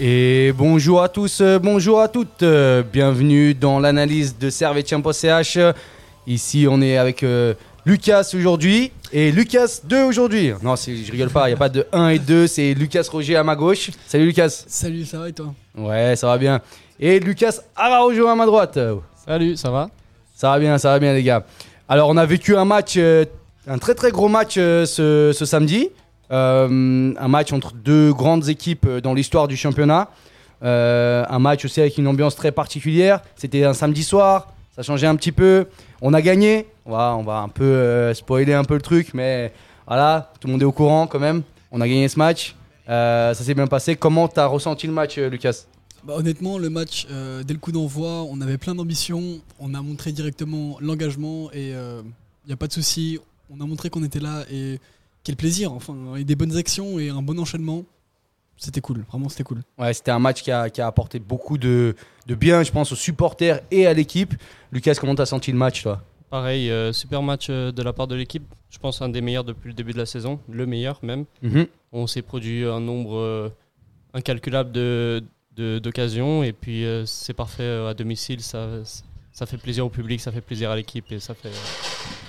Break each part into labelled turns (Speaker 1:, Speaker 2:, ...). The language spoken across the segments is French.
Speaker 1: Et bonjour à tous, euh, bonjour à toutes, euh, bienvenue dans l'analyse de Servetien.ch. Ici on est avec euh, Lucas aujourd'hui et Lucas 2 aujourd'hui. Non, c'est- je rigole pas, il n'y a pas de 1 et 2, c'est Lucas Roger à ma gauche. Salut Lucas.
Speaker 2: Salut, ça va et toi?
Speaker 1: Ouais, ça va bien. Et Lucas Araujo à ma droite.
Speaker 3: Salut, ça va?
Speaker 1: Ça va bien, ça va bien les gars. Alors on a vécu un match, euh, un très très gros match euh, ce, ce samedi. Euh, un match entre deux grandes équipes euh, dans l'histoire du championnat. Euh, un match aussi avec une ambiance très particulière. C'était un samedi soir, ça changeait un petit peu. On a gagné. On va, on va un peu euh, spoiler un peu le truc, mais voilà, tout le monde est au courant quand même. On a gagné ce match. Euh, ça s'est bien passé. Comment t'as ressenti le match, euh, Lucas?
Speaker 2: Bah, Honnêtement, le match, euh, dès le coup d'envoi, on avait plein d'ambition. On a montré directement l'engagement et il n'y a pas de souci. On a montré qu'on était là et quel plaisir. Enfin, et des bonnes actions et un bon enchaînement. C'était cool, vraiment c'était cool.
Speaker 1: Ouais, c'était un match qui a, qui a apporté beaucoup de, de bien, je pense, aux supporters et à l'équipe. Lucas, comment t'as senti le match, toi?
Speaker 3: Pareil, euh, super match euh, de la part de l'équipe. Je pense un des meilleurs depuis le début de la saison, le meilleur même.
Speaker 1: Mhm.
Speaker 3: On s'est produit un nombre euh, incalculable de- de- d'occasions et puis euh, c'est parfait euh, à domicile. Ça, ça fait plaisir au public, ça fait plaisir à l'équipe et ça fait,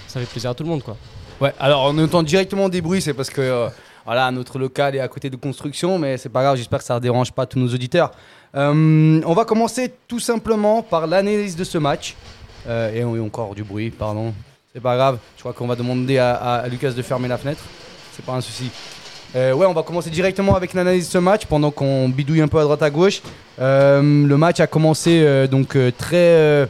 Speaker 3: ça fait plaisir à tout le monde. quoi.
Speaker 1: Ouais, alors on entend directement des bruits, c'est parce que euh, voilà, notre local est à côté de construction, mais c'est pas grave, j'espère que ça ne dérange pas tous nos auditeurs. Euh, on va commencer tout simplement par l'analyse de ce match. Euh, et encore du bruit, pardon. C'est pas grave, je crois qu'on va demander à, Lucas de fermer la fenêtre. C'est pas un souci. Ouais, on va commencer directement avec l'analyse de ce match pendant qu'on bidouille un peu à droite à gauche. Le match a commencé donc très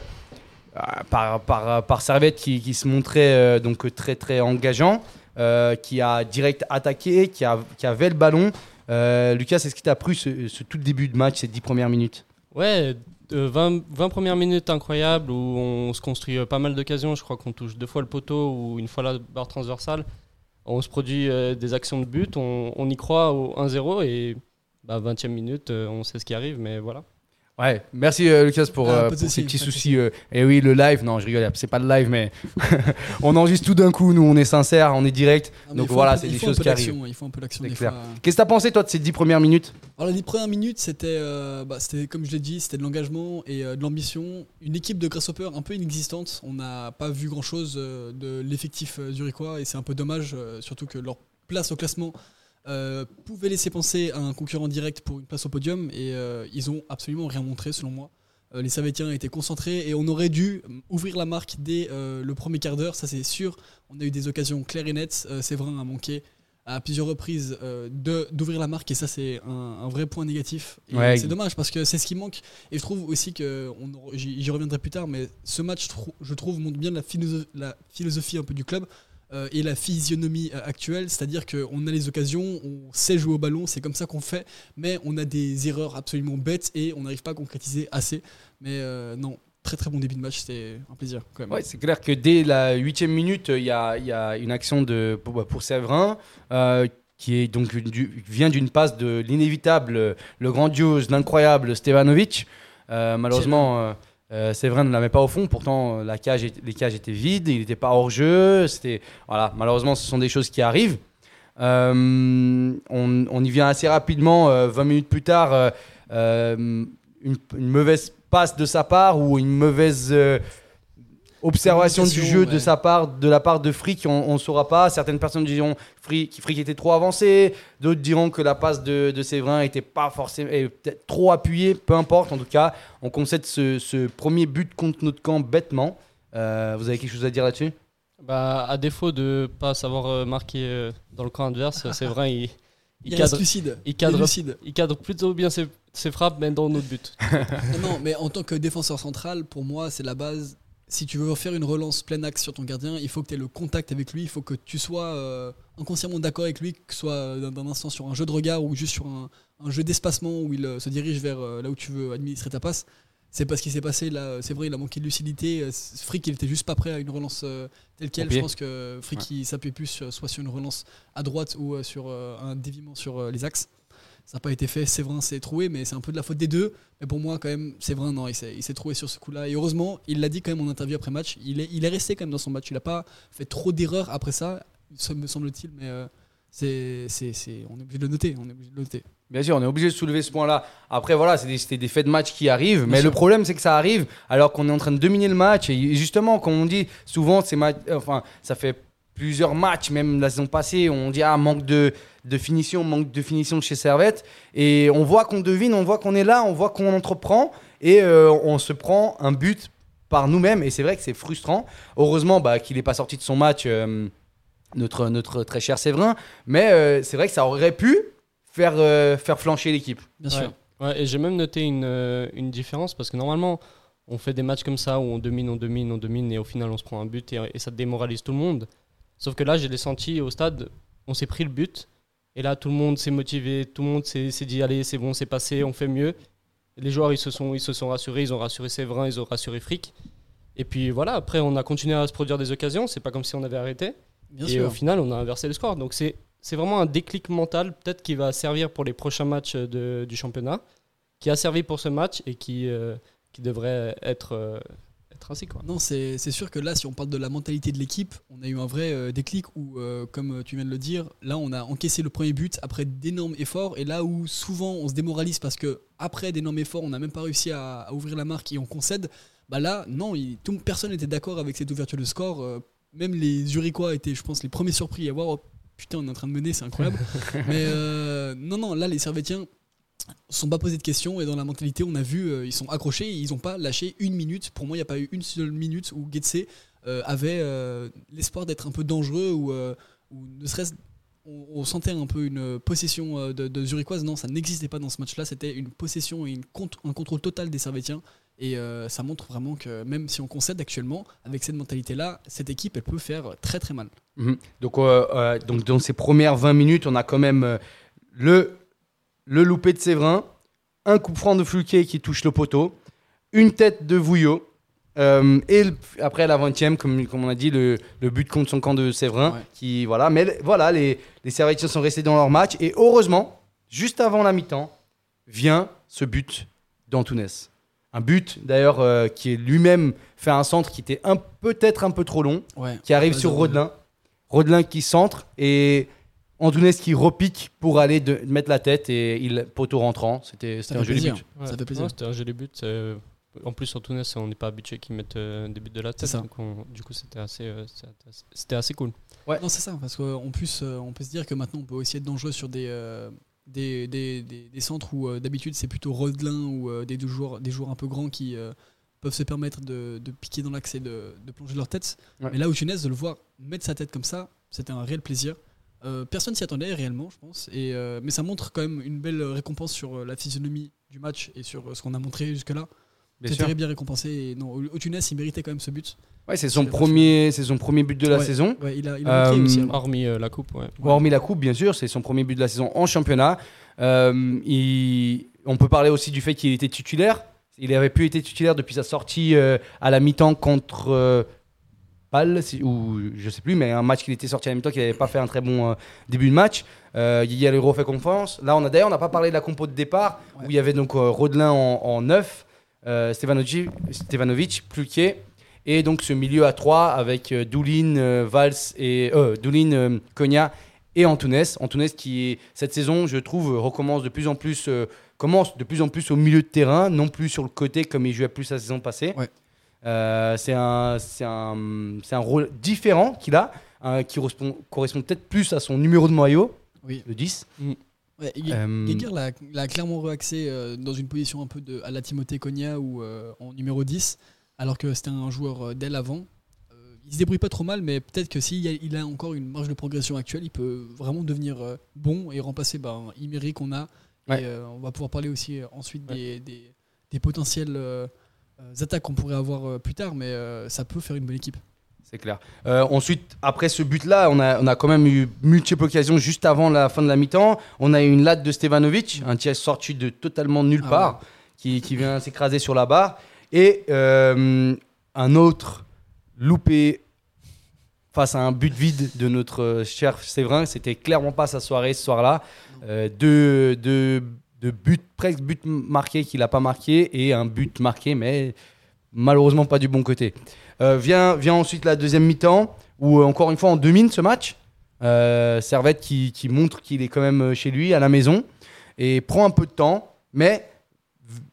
Speaker 1: par, par, par Servette qui, qui se montrait euh, donc très très engageant, euh, qui a direct attaqué, qui, a, qui avait le ballon. Euh, Lucas, est-ce qui t'a plu ce, ce tout début de match, ces 10 premières minutes?
Speaker 3: Ouais, euh, 20, 20 premières minutes incroyables où on se construit euh, pas mal d'occasions. Je crois qu'on touche deux fois le poteau ou une fois la barre transversale. On se produit euh, des actions de but, on, on y croit au 1-0 et bah, 20e minute, euh, on sait ce qui arrive, mais voilà.
Speaker 1: Ouais, merci euh, Lucas pour,
Speaker 2: Ah,
Speaker 1: euh, pour ces petits soucis. euh, et oui, le live, non, je rigole, c'est pas le live, mais on enregistre tout d'un coup, nous on est sincère, on est direct. Donc voilà, c'est des choses qui arrivent.
Speaker 2: Il faut un peu l'action.
Speaker 1: Qu'est-ce que t'as pensé toi de ces 10 premières minutes?
Speaker 2: Alors les 10 premières minutes, c'était, bah, c'était comme je l'ai dit, c'était de l'engagement et de l'ambition. Une équipe de Grasshopper un peu inexistante. On n'a pas vu grand-chose de l'effectif zurichois et c'est un peu dommage, surtout que leur place au classement euh, pouvait laisser penser à un concurrent direct pour une place au podium et euh, ils ont absolument rien montré selon moi. Euh, les Savétiens étaient concentrés et on aurait dû euh, ouvrir la marque dès le premier quart d'heure, ça c'est sûr. On a eu des occasions claires et nettes. Séverin a manqué à plusieurs reprises de- d'ouvrir la marque et ça c'est un, un vrai point négatif.
Speaker 1: Ouais.
Speaker 2: C'est dommage parce que c'est ce qui manque et je trouve aussi que j'y reviendrai plus tard mais ce match je trouve montre bien la philosophie un peu du club euh, et la physionomie euh, actuelle, c'est-à-dire qu'on a les occasions, on sait jouer au ballon, c'est comme ça qu'on fait, mais on a des erreurs absolument bêtes et on n'arrive pas à concrétiser assez. Mais euh, non, très très bon début de match, c'était un plaisir quand même.
Speaker 1: Ouais, c'est clair que dès la huitième minute, il y a, il y a une action de, pour, pour Séverin euh, qui est donc du- vient d'une passe de l'inévitable, le grandiose, l'incroyable Stevanovic. Euh, malheureusement, Séverin ne la met pas au fond. Pourtant, euh, la cage les cages étaient vides, il n'était pas hors jeu. C'était voilà. Malheureusement, ce sont des choses qui arrivent. Euh, on, y vient assez rapidement. euh, 20 minutes plus tard, euh, euh, une, mauvaise passe de sa part ou une mauvaise euh, observation du jeu de sa part, de la part de Frick, on ne saura pas. Certaines personnes diront Frick, Frick était trop avancé, d'autres diront que la passe de, de Séverin était pas forcément trop appuyée. Peu importe, en tout cas, on concède ce, ce premier but contre notre camp bêtement. Euh, vous avez quelque chose à dire là-dessus?
Speaker 3: Bah, à défaut de pas savoir euh, marquer euh, dans le camp adverse, c'est vrai, il, il
Speaker 2: Il reste
Speaker 3: cadre,
Speaker 2: lucide.
Speaker 3: il cadre-
Speaker 2: est lucide.
Speaker 3: il cadre plutôt bien ses, ses frappes, même dans notre but.
Speaker 2: non, non, mais en tant que défenseur central, pour moi, c'est la base. Si tu veux faire une relance plein axe sur ton gardien, il faut que tu aies le contact avec lui, il faut que tu sois euh, inconsciemment d'accord avec lui, que ce soit euh, d'un instant sur un jeu de regard ou juste sur un, un jeu d'espacement où il euh, se dirige vers euh, là où tu veux administrer ta passe. c'est pas ce qui s'est passé là. C'est vrai, il a manqué de lucidité. Frick, il était juste pas prêt à une relance euh, telle quelle. Je pense que Frick, il s'appuyait plus soit sur une relance à droite ou sur un déviement sur les axes. Ça n'a pas été fait. Séverin s'est troué, mais c'est un peu de la faute des deux. Mais pour moi, quand même, Séverin, non, il s'est trouvé sur ce coup-là. Et heureusement, il l'a dit quand même en interview après match. Il est, il est resté quand même dans son match. Il n'a pas fait trop d'erreurs après ça, me semble-t-il. Mais euh, c'est, on est obligé de le noter. On est obligé de le noter.
Speaker 1: Bien sûr, on est obligé de soulever ce point-là. Après, voilà, c'est des- c'était des faits de match qui arrivent. mais
Speaker 2: sûr.
Speaker 1: le problème, c'est que ça arrive alors qu'on est en train de dominer le match. Et justement, comme on dit, souvent, ces enfin, ça fait plusieurs matchs, même la saison passée, on dit ah manque de, de finition, manque de finition chez Servette. Et on voit qu'on devine, on voit qu'on est là, on voit qu'on entreprend et euh, on se prend un but par nous-mêmes. Et c'est vrai que c'est frustrant. Heureusement bah, qu'il n'est pas sorti de son match, euh, notre, notre très cher Séverin. Mais euh, c'est vrai que ça aurait pu faire, euh, faire flancher l'équipe.
Speaker 2: Bien
Speaker 3: Ouais.
Speaker 2: sûr.
Speaker 3: Ouais, et j'ai même noté une, euh, une différence parce que normalement, on fait des matchs comme ça où on domine, on domine, on domine et au final on se prend un but et, et ça démoralise tout le monde. Sauf que là, je l'ai senti au stade, on s'est pris le but et là tout le monde s'est motivé, tout le monde s'est dit allez, c'est bon, c'est passé, on fait mieux. Les joueurs ils se sont, ils se sont rassurés, ils ont rassuré Séverin, ils ont rassuré Frick. Et puis voilà, après on a continué à se produire des occasions, c'est pas comme si on avait arrêté.
Speaker 2: Bien
Speaker 3: et
Speaker 2: sûr.
Speaker 3: au final, on a inversé le score. Donc c'est c'est vraiment un déclic mental, peut-être qui va servir pour les prochains matchs de- du championnat, qui a servi pour ce match et qui, euh, qui devrait être, euh, Quoi.
Speaker 2: Non, c'est sûr que là, si on parle de la mentalité de l'équipe, on a eu un vrai euh, déclic où, euh, comme tu viens de le dire, là, on a encaissé le premier but après d'énormes efforts. Et là où souvent on se démoralise parce que après d'énormes efforts, on n'a même pas réussi à, à ouvrir la marque et on concède, bah là, non, il- tout, personne n'était d'accord avec cette ouverture de score. Euh, même les Zurichois étaient, je pense, les premiers surpris à voir. oh, putain, on est en train de mener, c'est incroyable. Mais non, non, là, les Servétiens se sont pas posé de questions et dans la mentalité, on a vu, euh, ils sont accrochés, ils n'ont pas lâché une minute. Pour moi, il n'y a pas eu une seule minute où Getse euh, avait euh, l'espoir d'être un peu dangereux ou, ne serait-ce. On, on sentait un peu une possession de, de Zurichoise. Non, ça n'existait pas dans ce match-là. C'était une possession et une un contrôle total des Servétiens. Et ça montre vraiment que même si on concède actuellement, avec cette mentalité-là, cette équipe, elle peut faire très très mal.
Speaker 1: Mhm. Donc, donc, dans ces premières 20 minutes, on a quand même le, le loupé de Séverin, un coup franc de Fluquet qui touche le poteau, une tête de Vouillot, euh, et le- après la 20e, comme, comme on a dit, le, le but contre son camp de Séverin.
Speaker 2: Ouais.
Speaker 1: Qui, voilà. Mais voilà, les, les Servétiens sont restés dans leur match. Et heureusement, juste avant la mi-temps, vient ce but d'Antunes. Un but d'ailleurs euh, qui est lui-même fait un centre qui était peut-être un peu trop long
Speaker 2: Ouais.
Speaker 1: qui arrive sur
Speaker 2: de-
Speaker 1: Rodelin. Rodelin qui centre et Antunes qui repique pour aller de, mettre la tête et il poteau rentrant. C'était un joli
Speaker 2: plaisir.
Speaker 1: but.
Speaker 3: Ouais.
Speaker 2: Ça fait plaisir.
Speaker 3: Ouais, C'était un joli but. c'est- En plus, en Tunis, on n'est pas habitué qu'ils mettent euh, des buts de la tête.
Speaker 2: ça.
Speaker 3: donc on- du coup, c'était assez, euh, c'était assez- c'était assez cool.
Speaker 2: Non, c'est ça, parce qu'en plus, euh, on peut se dire que maintenant, on peut aussi être dangereux sur des, euh, des, des, des- des centres où euh, d'habitude c'est plutôt Rodelin ou euh, des, deux joueurs, des joueurs un peu grands qui euh, peuvent se permettre de, de piquer dans l'axe et de, de plonger leur tête.
Speaker 1: Ouais.
Speaker 2: Mais là où Tunes, de le voir mettre sa tête comme ça, c'était un réel plaisir. Euh, personne s'y attendait réellement, je pense. Et, euh, mais ça montre quand même une belle récompense sur euh, la physionomie du match et sur euh, ce qu'on a montré jusque-là. C'était
Speaker 1: sûr.
Speaker 2: bien récompensé. Et non, au, Tunis, il méritait quand même ce but.
Speaker 1: Ouais, c'est son,
Speaker 2: C'est
Speaker 1: premier, c'est son premier but de la
Speaker 2: Ouais.
Speaker 1: saison.
Speaker 2: Ouais, il a, il a marqué
Speaker 1: Euh,
Speaker 2: aussi. alors.
Speaker 3: Hormis la coupe, ouais.
Speaker 1: Hormis la coupe, bien sûr, c'est son premier but de la saison en championnat. Il- on peut parler aussi du fait qu'il était titulaire. Il avait pu être titulaire depuis sa sortie à la mi-temps contre ou je sais plus, mais un match qu'il était sorti à la mi-temps, qu'il n'avait pas fait un très bon euh, début de match. Euh, Guigui refait confiance. Là, on a d'ailleurs, on n'a pas parlé de la compo de départ, où il y avait donc euh, Rodelin en, en 9, euh, Stevanovic, Pluquet, et donc ce milieu à 3 avec euh, Doulin, Valls et Doulin, Cogna et Antunes. Antunes qui cette saison, je trouve, recommence de plus en plus, commence de plus en plus au milieu de terrain, non plus sur le côté comme il jouait plus la saison passée. Euh, c'est un, c'est un, c'est un rôle différent qu'il a, hein, qui correspond, correspond peut-être plus à son numéro de maillot,
Speaker 2: Oui.
Speaker 1: le 10.
Speaker 2: Ouais, Gue-
Speaker 1: Euh,
Speaker 2: Geiger l'a l'a clairement reaxé euh, dans une position un peu de, à la Timothée Cogna ou euh, en numéro 10, alors que c'était un joueur euh, dès l'avant. Euh, il se débrouille pas trop mal, mais peut-être que s'il y a, il a encore une marge de progression actuelle, il peut vraiment devenir euh, bon et remplacer ben, Imery qu'on a.
Speaker 1: Ouais.
Speaker 2: Et euh, on va pouvoir parler aussi euh, ensuite
Speaker 3: Ouais.
Speaker 2: des, des, euh, euh, attaques qu'on pourrait avoir euh, plus tard, mais euh, ça peut faire une bonne équipe.
Speaker 1: C'est clair. Euh, ensuite, après ce but-là, on a, on a quand même eu multiples occasions juste avant la fin de la mi-temps. On a eu une latte de Stevanovic, un tir sorti de totalement nulle
Speaker 2: Ah
Speaker 1: part, qui, qui vient s'écraser sur la barre. Et euh, un autre loupé face à un but vide de notre euh, cher Séverin. C'était clairement pas sa soirée ce soir-là. Euh, deux, deux- deux buts, presque buts marqués qu'il n'a pas marqué et un but marqué, mais malheureusement pas du bon côté. Euh, vient, vient ensuite la deuxième mi-temps où euh, encore une fois on domine ce match. Euh, Servette qui, montre qu'il est quand même euh, chez lui à la maison et prend un peu de temps, mais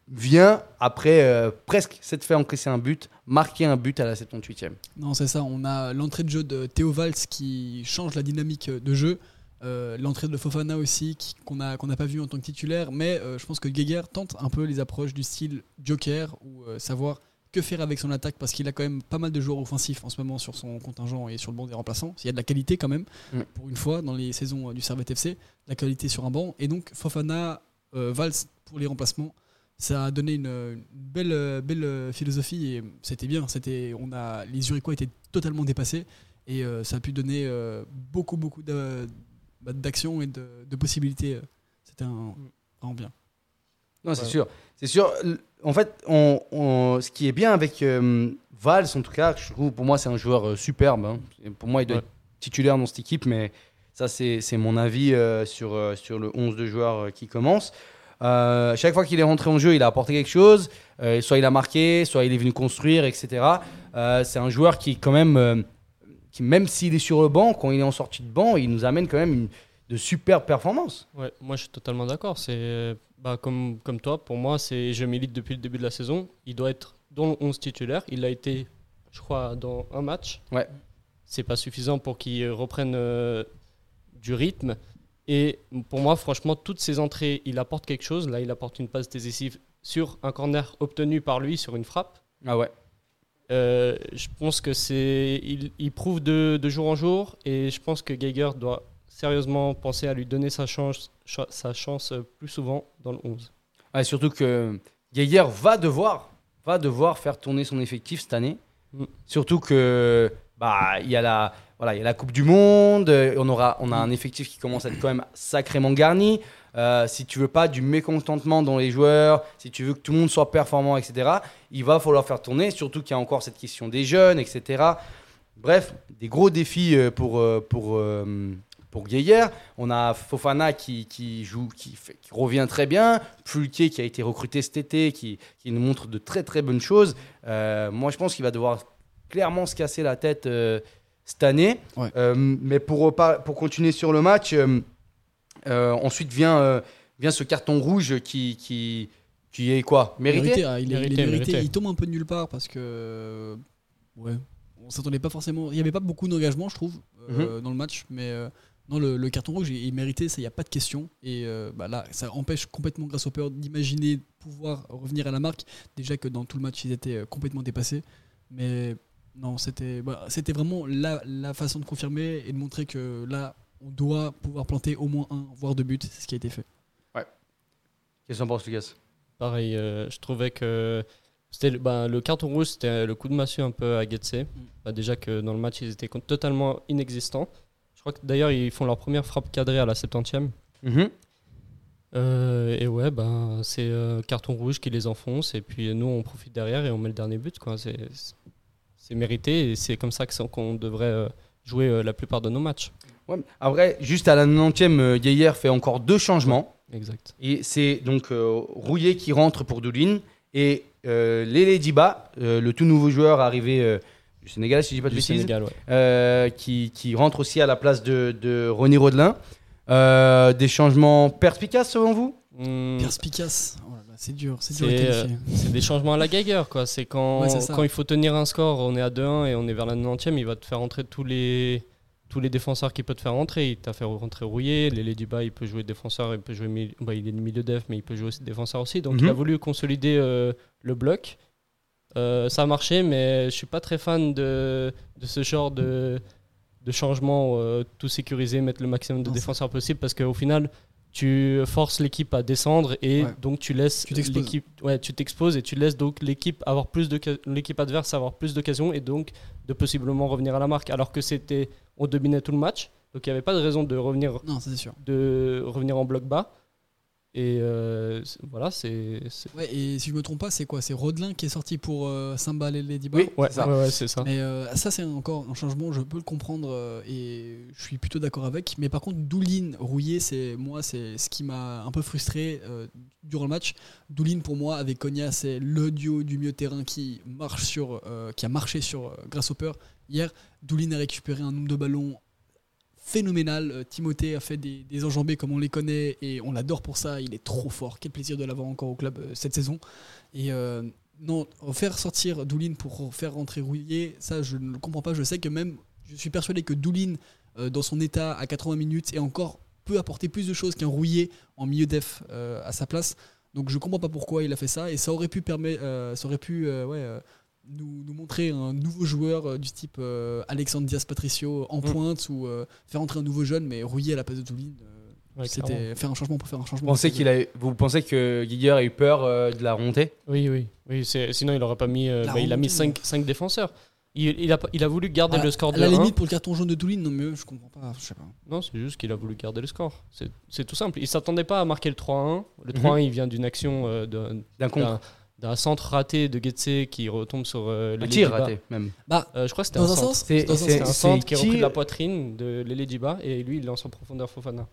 Speaker 1: vient après euh, presque s'être fait encaisser un but, marquer un but à la 78e.
Speaker 2: Non, c'est ça. On a l'entrée de jeu de Théo Valls qui change la dynamique de jeu. Euh, l'entrée de Fofana aussi, qu'on n'a qu'on n'a pas vu en tant que titulaire. Mais euh, je pense que Geiger tente un peu les approches du style Joker, ou euh, savoir que faire avec son attaque, parce qu'il a quand même pas mal de joueurs offensifs en ce moment sur son contingent et sur le banc des remplaçants. Il y a de la qualité quand même,
Speaker 1: Mm.
Speaker 2: pour une fois, dans les saisons du Servette FC, de la qualité sur un banc. Et donc Fofana, Valls pour les remplacements. Ça a donné une, une belle, belle philosophie et c'était bien. C'était, on a, les Uriquois étaient totalement dépassés et euh, ça a pu donner euh, beaucoup, beaucoup de- bah, d'actions et de, de possibilités. C'était un, vraiment bien.
Speaker 1: Non, c'est
Speaker 3: Ouais.
Speaker 1: sûr. C'est sûr. En fait, on, on- ce qui est bien avec euh, Valls, en tout cas, je trouve, pour moi, c'est un joueur euh, superbe. hein. Pour moi, il doit
Speaker 3: Ouais.
Speaker 1: être titulaire dans cette équipe, mais ça, c'est c'est mon avis euh, sur, euh, sur le 11 de joueurs euh, qui commence. Euh, chaque fois qu'il est rentré en jeu, il a apporté quelque chose. Euh, soit il a marqué, soit il est venu construire, etc. Euh, c'est un joueur qui, quand même, euh, qui, même s'il est sur le banc, quand il est en sortie de banc, il nous amène quand même une, de super performances.
Speaker 3: Ouais, moi je suis totalement d'accord. C'est bah, comme, comme toi, pour moi, c'est je milite depuis le début de la saison. Il doit être dans le 11 titulaire. Il a été, je crois, dans un match.
Speaker 1: Ouais.
Speaker 3: C'est pas suffisant pour qu'il reprenne euh, du rythme. Et pour moi, franchement, toutes ses entrées, il apporte quelque chose. Là, il apporte une passe décisive sur un corner obtenu par lui sur une frappe.
Speaker 1: Ah ouais.
Speaker 3: Euh, je pense que c'est, il, il prouve de, de jour en jour et je pense que Geiger doit sérieusement penser à lui donner sa chance, cha- sa chance euh, plus souvent dans le 11.
Speaker 1: Ouais, surtout que Geiger va devoir, va devoir faire tourner son effectif cette année.
Speaker 3: Mm.
Speaker 1: Surtout que bah il y a la voilà il y a la Coupe du Monde, euh, on aura on a un effectif qui commence à être quand même sacrément garni. Euh, si tu veux pas du mécontentement dans les joueurs, si tu veux que tout le monde soit performant, etc. Il va falloir faire tourner. Surtout qu'il y a encore cette question des jeunes, etc. Bref, des gros défis euh, pour euh, pour pour. On a Fofana qui, qui joue, qui, fait- qui revient très bien. Fulquier qui a été recruté cet été, qui, qui nous montre de très très bonnes choses. Euh, moi, je pense qu'il va devoir clairement se casser la tête euh, cette année.
Speaker 2: Ouais.
Speaker 1: Euh, mais pour, pour continuer sur le match, ensuite vient, euh, vient ce carton rouge qui, qui, qui est quoi? Mérité,
Speaker 2: ah, il, est, il est
Speaker 3: Mérité,
Speaker 2: mérité.
Speaker 3: mérité.
Speaker 2: Il tombe un peu de nulle part parce que. euh, Ouais. On s'attendait pas forcément. Il n'y avait pas beaucoup d'engagement, je trouve, euh, dans le match. Mais euh, non, le, le carton rouge, il est mérité, ça, il n'y a pas de question. Et euh, bah, là, ça empêche complètement Grasshopper d'imaginer pouvoir revenir à la marque. Déjà que dans tout le match, ils étaient euh, complètement dépassés. Mais non, c'était bah, c'était vraiment la, la façon de confirmer et de montrer que là, on doit pouvoir planter au moins un, voire deux buts. C'est ce qui a été fait.
Speaker 1: Qu'est-ce que t'en penses, Lucas?
Speaker 3: Pareil, euh, je trouvais que c'était le- bah, le carton rouge, c'était le coup de massue un peu à Getse. Bah, déjà que dans le match, ils étaient totalement inexistants. Je crois que d'ailleurs, ils font leur première frappe cadrée à la 70e.
Speaker 1: Mhm.
Speaker 3: Euh, et ouais, bah, c'est euh, carton rouge qui les enfonce. Et puis nous, on profite derrière et on met le dernier but. quoi. C'est c'est mérité et c'est comme ça qu'on devrait euh, jouer euh, la plupart de nos matchs.
Speaker 1: Ouais. Après, juste à la 90e, euh, Geiger fait encore deux changements.
Speaker 3: Exact.
Speaker 1: Et c'est donc euh, Rouillet qui rentre pour Doulin et euh, Lele Diba, euh, le tout nouveau joueur arrivé euh, du Sénégal, si je dis pas de
Speaker 3: Du
Speaker 1: bêtises,
Speaker 3: Sénégal, ouais.
Speaker 1: euh, qui, qui rentre aussi à la place de, de René Rodelin. Euh, des changements perspicaces selon vous?
Speaker 3: Hmm,
Speaker 2: Perspicace, oh c'est dur, c'est dur
Speaker 3: C'est, des changements à la Geiger, quoi. C'est quand,
Speaker 2: Ouais,
Speaker 3: quand il faut tenir un score, on est à 2-1 et on est vers la 90e, il va te faire rentrer tous les, tous les défenseurs qu'il peut te faire rentrer. Il t'a fait rentrer Rouillé, Lélé Duba, il peut jouer défenseur, il peut jouer mili- bah, il est milieu def, mais il peut jouer aussi défenseur aussi. Donc
Speaker 1: Mhm.
Speaker 3: il a voulu consolider euh, le bloc. Euh, ça a marché, mais je suis pas très fan de, de ce genre de, de changement, euh, tout sécuriser, mettre le maximum de
Speaker 2: Non,
Speaker 3: défenseurs possible, parce qu'au final, tu forces l'équipe à descendre et
Speaker 2: Ouais.
Speaker 3: donc tu laisses l'équipe, ouais, tu t'exposes et tu laisses donc l'équipe avoir plus de l'équipe adverse avoir plus d'occasions et donc de possiblement revenir à la marque. Alors que c'était, on dominait tout le match, donc il n'y avait pas de raison de revenir
Speaker 2: Non, sûr.
Speaker 3: de revenir en bloc bas. Et euh, voilà, c'est.
Speaker 2: Ouais, et si je me trompe pas, c'est quoi? C'est Rodelin qui est sorti pour euh, Samba et Ladyba
Speaker 1: Oui,
Speaker 3: Ouais,
Speaker 1: c'est ça.
Speaker 3: ouais, ouais, c'est ça.
Speaker 2: Mais euh, ça, c'est encore un changement, je peux le comprendre euh, et je suis plutôt d'accord avec. Mais par contre, Doulin rouillé, c'est moi, c'est ce qui m'a un peu frustré euh, durant le match. Doulin, pour moi, avec Konya, c'est le duo du milieu de terrain qui, marche sur, euh, qui a marché sur euh, Grasshopper. Hier, Doulin a récupéré un nombre de ballons phénoménal. Euh, Timothée a fait des, enjambées comme on les connaît et on l'adore pour ça. Il est trop fort. Quel plaisir de l'avoir encore au club euh, cette saison. Et euh, non, faire sortir Doulin pour faire rentrer Rouillet, ça je ne le comprends pas. Je sais que même, je suis persuadé que Doulin, dans son état à 80 minutes, et encore peut apporter plus de choses qu'un Rouillet en milieu def à sa place. Donc je comprends pas pourquoi il a fait ça et ça aurait pu permettre, ça aurait pu ouais, nous, nous montrer un nouveau joueur euh, du type euh, Alexandre Diaz Patricio en
Speaker 3: Mm.
Speaker 2: pointe ou euh, faire entrer un nouveau jeune, mais Rouillet à la place de euh,
Speaker 3: Ouais, clairement.
Speaker 2: c'était faire un changement pour faire un
Speaker 1: Vous
Speaker 2: changement.
Speaker 1: pensez, qu'il a, vous pensez que Giger a eu peur euh, de la remontée
Speaker 3: Oui, oui. oui c'est- sinon, il aurait pas mis. euh, bah, il a mis
Speaker 2: remontée,
Speaker 3: 5, défenseurs. Il, il a, pas- il a voulu garder
Speaker 2: À-
Speaker 3: le score de
Speaker 2: la
Speaker 3: 1.
Speaker 2: limite pour le carton jaune de Doulin, non mais je comprends pas, je sais pas.
Speaker 3: Non, c'est juste qu'il a voulu garder le score. C'est c'est tout simple. Il s'attendait pas à marquer le 3-1. Le
Speaker 1: Mhm.
Speaker 3: 3-1, il vient d'une action euh,
Speaker 1: D'un contre
Speaker 3: d'un centre raté de Getse qui retombe sur euh,
Speaker 1: Un
Speaker 3: Lele
Speaker 1: tir raté, même.
Speaker 2: Bah,
Speaker 3: Euh, je crois que c'était
Speaker 2: dans
Speaker 3: un
Speaker 2: un
Speaker 3: centre.
Speaker 2: sens,
Speaker 1: C'est-
Speaker 2: dans un
Speaker 1: c'est-
Speaker 3: C'est
Speaker 2: sens.
Speaker 3: un centre qui est repris
Speaker 1: tir-
Speaker 3: de la poitrine de Lele Diba et lui il lance en profondeur Fofana.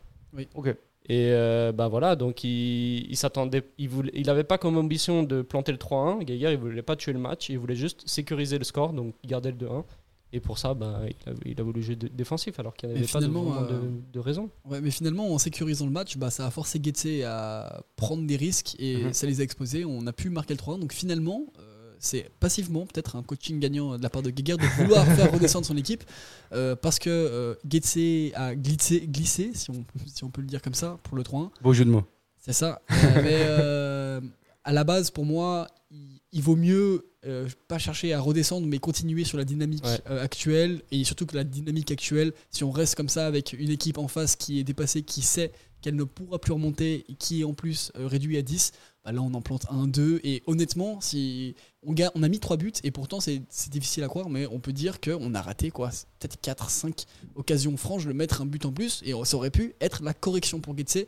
Speaker 1: Ok.
Speaker 3: Et euh, bah voilà, donc il, il s'attendait, il voulait, il avait pas comme ambition de planter le 3-1. Geiger il voulait pas tuer le match, il voulait juste sécuriser le score, donc gardait le 2-1. Et pour ça, bah, il, a, il a voulu jouer dé- défensif alors qu'il n'y avait pas de, de,
Speaker 2: euh,
Speaker 3: de raison.
Speaker 2: Ouais, mais finalement, en sécurisant le match, bah, ça a forcé Getse à prendre des risques et
Speaker 1: Mhm.
Speaker 2: ça les a exposés. On a pu marquer le 3 Donc finalement, euh, c'est passivement peut-être un coaching gagnant de la part de Geiger de vouloir faire redescendre son équipe euh, parce que euh, Getse a glissé, glissé si, on, si on peut le dire comme ça, pour le 3-1.
Speaker 1: Beau jeu de mots.
Speaker 2: C'est ça. Euh, mais euh, à la base, pour moi, il, il vaut mieux euh, pas chercher à redescendre, mais continuer sur la dynamique
Speaker 3: Ouais.
Speaker 2: euh, actuelle. Et surtout que la dynamique actuelle, si on reste comme ça avec une équipe en face qui est dépassée, qui sait qu'elle ne pourra plus remonter et qui est en plus euh, réduit à 10, bah là on en plante 1, 2. Et honnêtement, si on, ga- on a mis 3 buts, et pourtant c'est difficile à croire, mais on peut dire qu'on a raté quoi, peut-être 4, 5 occasions franches de mettre un but en plus. Et ça aurait pu être la correction pour Getse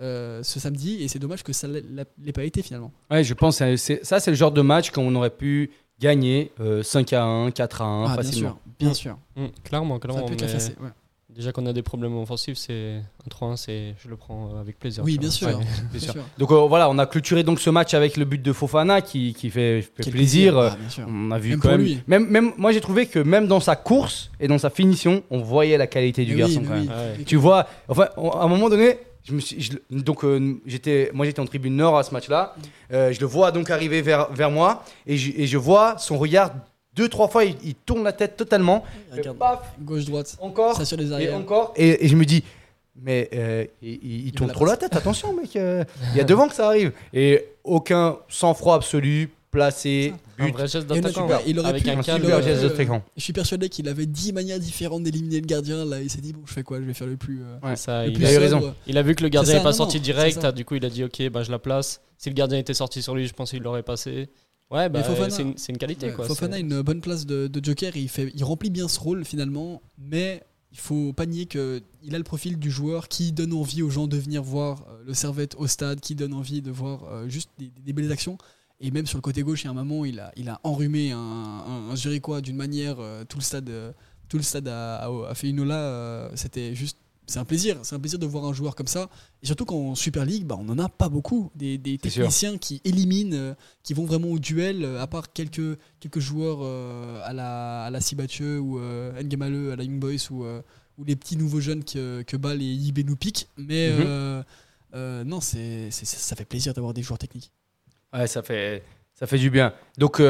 Speaker 2: euh, ce samedi. Et c'est dommage que ça ne l'ait pas été finalement.
Speaker 1: Ouais, je pense que c'est- ça, c'est le genre de match qu'on aurait pu gagner euh, 5 à 1, 4 à 1
Speaker 2: Ah, bien
Speaker 1: facilement.
Speaker 2: sûr, bien sûr.
Speaker 3: Mm, clairement,
Speaker 2: Ça
Speaker 3: clairement.
Speaker 2: a pu être
Speaker 3: mais
Speaker 2: effacé. ouais.
Speaker 3: Déjà qu'on a des problèmes offensifs, c'est un 3-1, c'est je le prends avec plaisir.
Speaker 2: Oui, bien sûr.
Speaker 3: Ouais.
Speaker 2: bien
Speaker 1: sûr.
Speaker 2: sûr.
Speaker 1: Donc euh, voilà, on a clôturé donc ce match avec le but de Fofana qui, qui fait, plaisir.
Speaker 2: Ah.
Speaker 1: On a vu
Speaker 2: Même
Speaker 1: quand même,
Speaker 2: lui.
Speaker 1: même, même. Moi, j'ai trouvé que même dans sa course et dans sa finition, on voyait la qualité du
Speaker 2: Mais
Speaker 1: garçon
Speaker 2: oui,
Speaker 1: quand
Speaker 2: mais
Speaker 1: même.
Speaker 2: oui.
Speaker 3: Ouais.
Speaker 1: Tu vois, enfin, on- à un moment donné, je me suis, je le- donc euh, j'étais, moi j'étais en tribune nord à ce match-là. Euh, je le vois donc arriver vers, vers moi et je, et je vois son regard deux trois fois, il, il tourne la tête totalement. Paf,
Speaker 2: gauche-droite,
Speaker 1: encore
Speaker 2: ça sur les
Speaker 1: et encore et, et je me dis. Mais euh, il, il- il tourne
Speaker 2: la
Speaker 1: trop la tête, attention mec, euh, il y a devant que ça arrive. Et aucun sang-froid absolu, placé,
Speaker 3: Un
Speaker 1: but.
Speaker 3: vrai geste d'attaquant.
Speaker 2: il aurait
Speaker 3: avec
Speaker 2: pu-
Speaker 3: un
Speaker 1: Un super
Speaker 2: aurait-
Speaker 1: geste de
Speaker 2: euh,
Speaker 1: fréquent.
Speaker 2: Je suis persuadé qu'il avait 10 manières différentes d'éliminer le gardien. Là, il s'est dit bon, je fais quoi? Je vais faire le plus. euh,
Speaker 1: Ouais.
Speaker 3: Ça,
Speaker 2: le
Speaker 3: il,
Speaker 2: plus
Speaker 1: a eu raison.
Speaker 3: il a vu que le gardien n'est pas
Speaker 2: non,
Speaker 3: sorti
Speaker 2: non,
Speaker 3: direct, ah, du coup il a dit ok, bah, je la place. Si le gardien était sorti sur lui, je pense qu'il l'aurait passé. Ouais, bah,
Speaker 2: Fofana-
Speaker 3: c'est une, c'est une qualité.
Speaker 2: Ouais,
Speaker 3: quoi.
Speaker 2: Fofana a une bonne place de, de joker. Il, fait, il remplit bien ce rôle finalement, mais il faut pas nier que il a le profil du joueur qui donne envie aux gens de venir voir euh, le Servette au stade, qui donne envie de voir euh, juste des, des belles actions. Et même sur le côté gauche, il y a un moment, il a, il a enrhumé un, un, un d'une manière, euh, tout le stade, tout le stade a, a, a fait une ola. C'était juste, c'est un plaisir, c'est un plaisir de voir un joueur comme ça. Et surtout qu'en Super League, bah, on en a pas beaucoup. Des, des
Speaker 1: C'est sûr.
Speaker 2: techniciens qui éliminent, euh, qui vont vraiment au duel, euh, à part quelques, quelques joueurs euh, à la, à la Sibathieu ou Ngamale à la Young Boys ou, ou les petits nouveaux jeunes que, que Ball et Yibé nous piquent. Mais
Speaker 1: Mhm.
Speaker 2: non, c'est, ça fait plaisir d'avoir des joueurs techniques.
Speaker 1: Ouais, ça fait, ça fait du bien. Donc,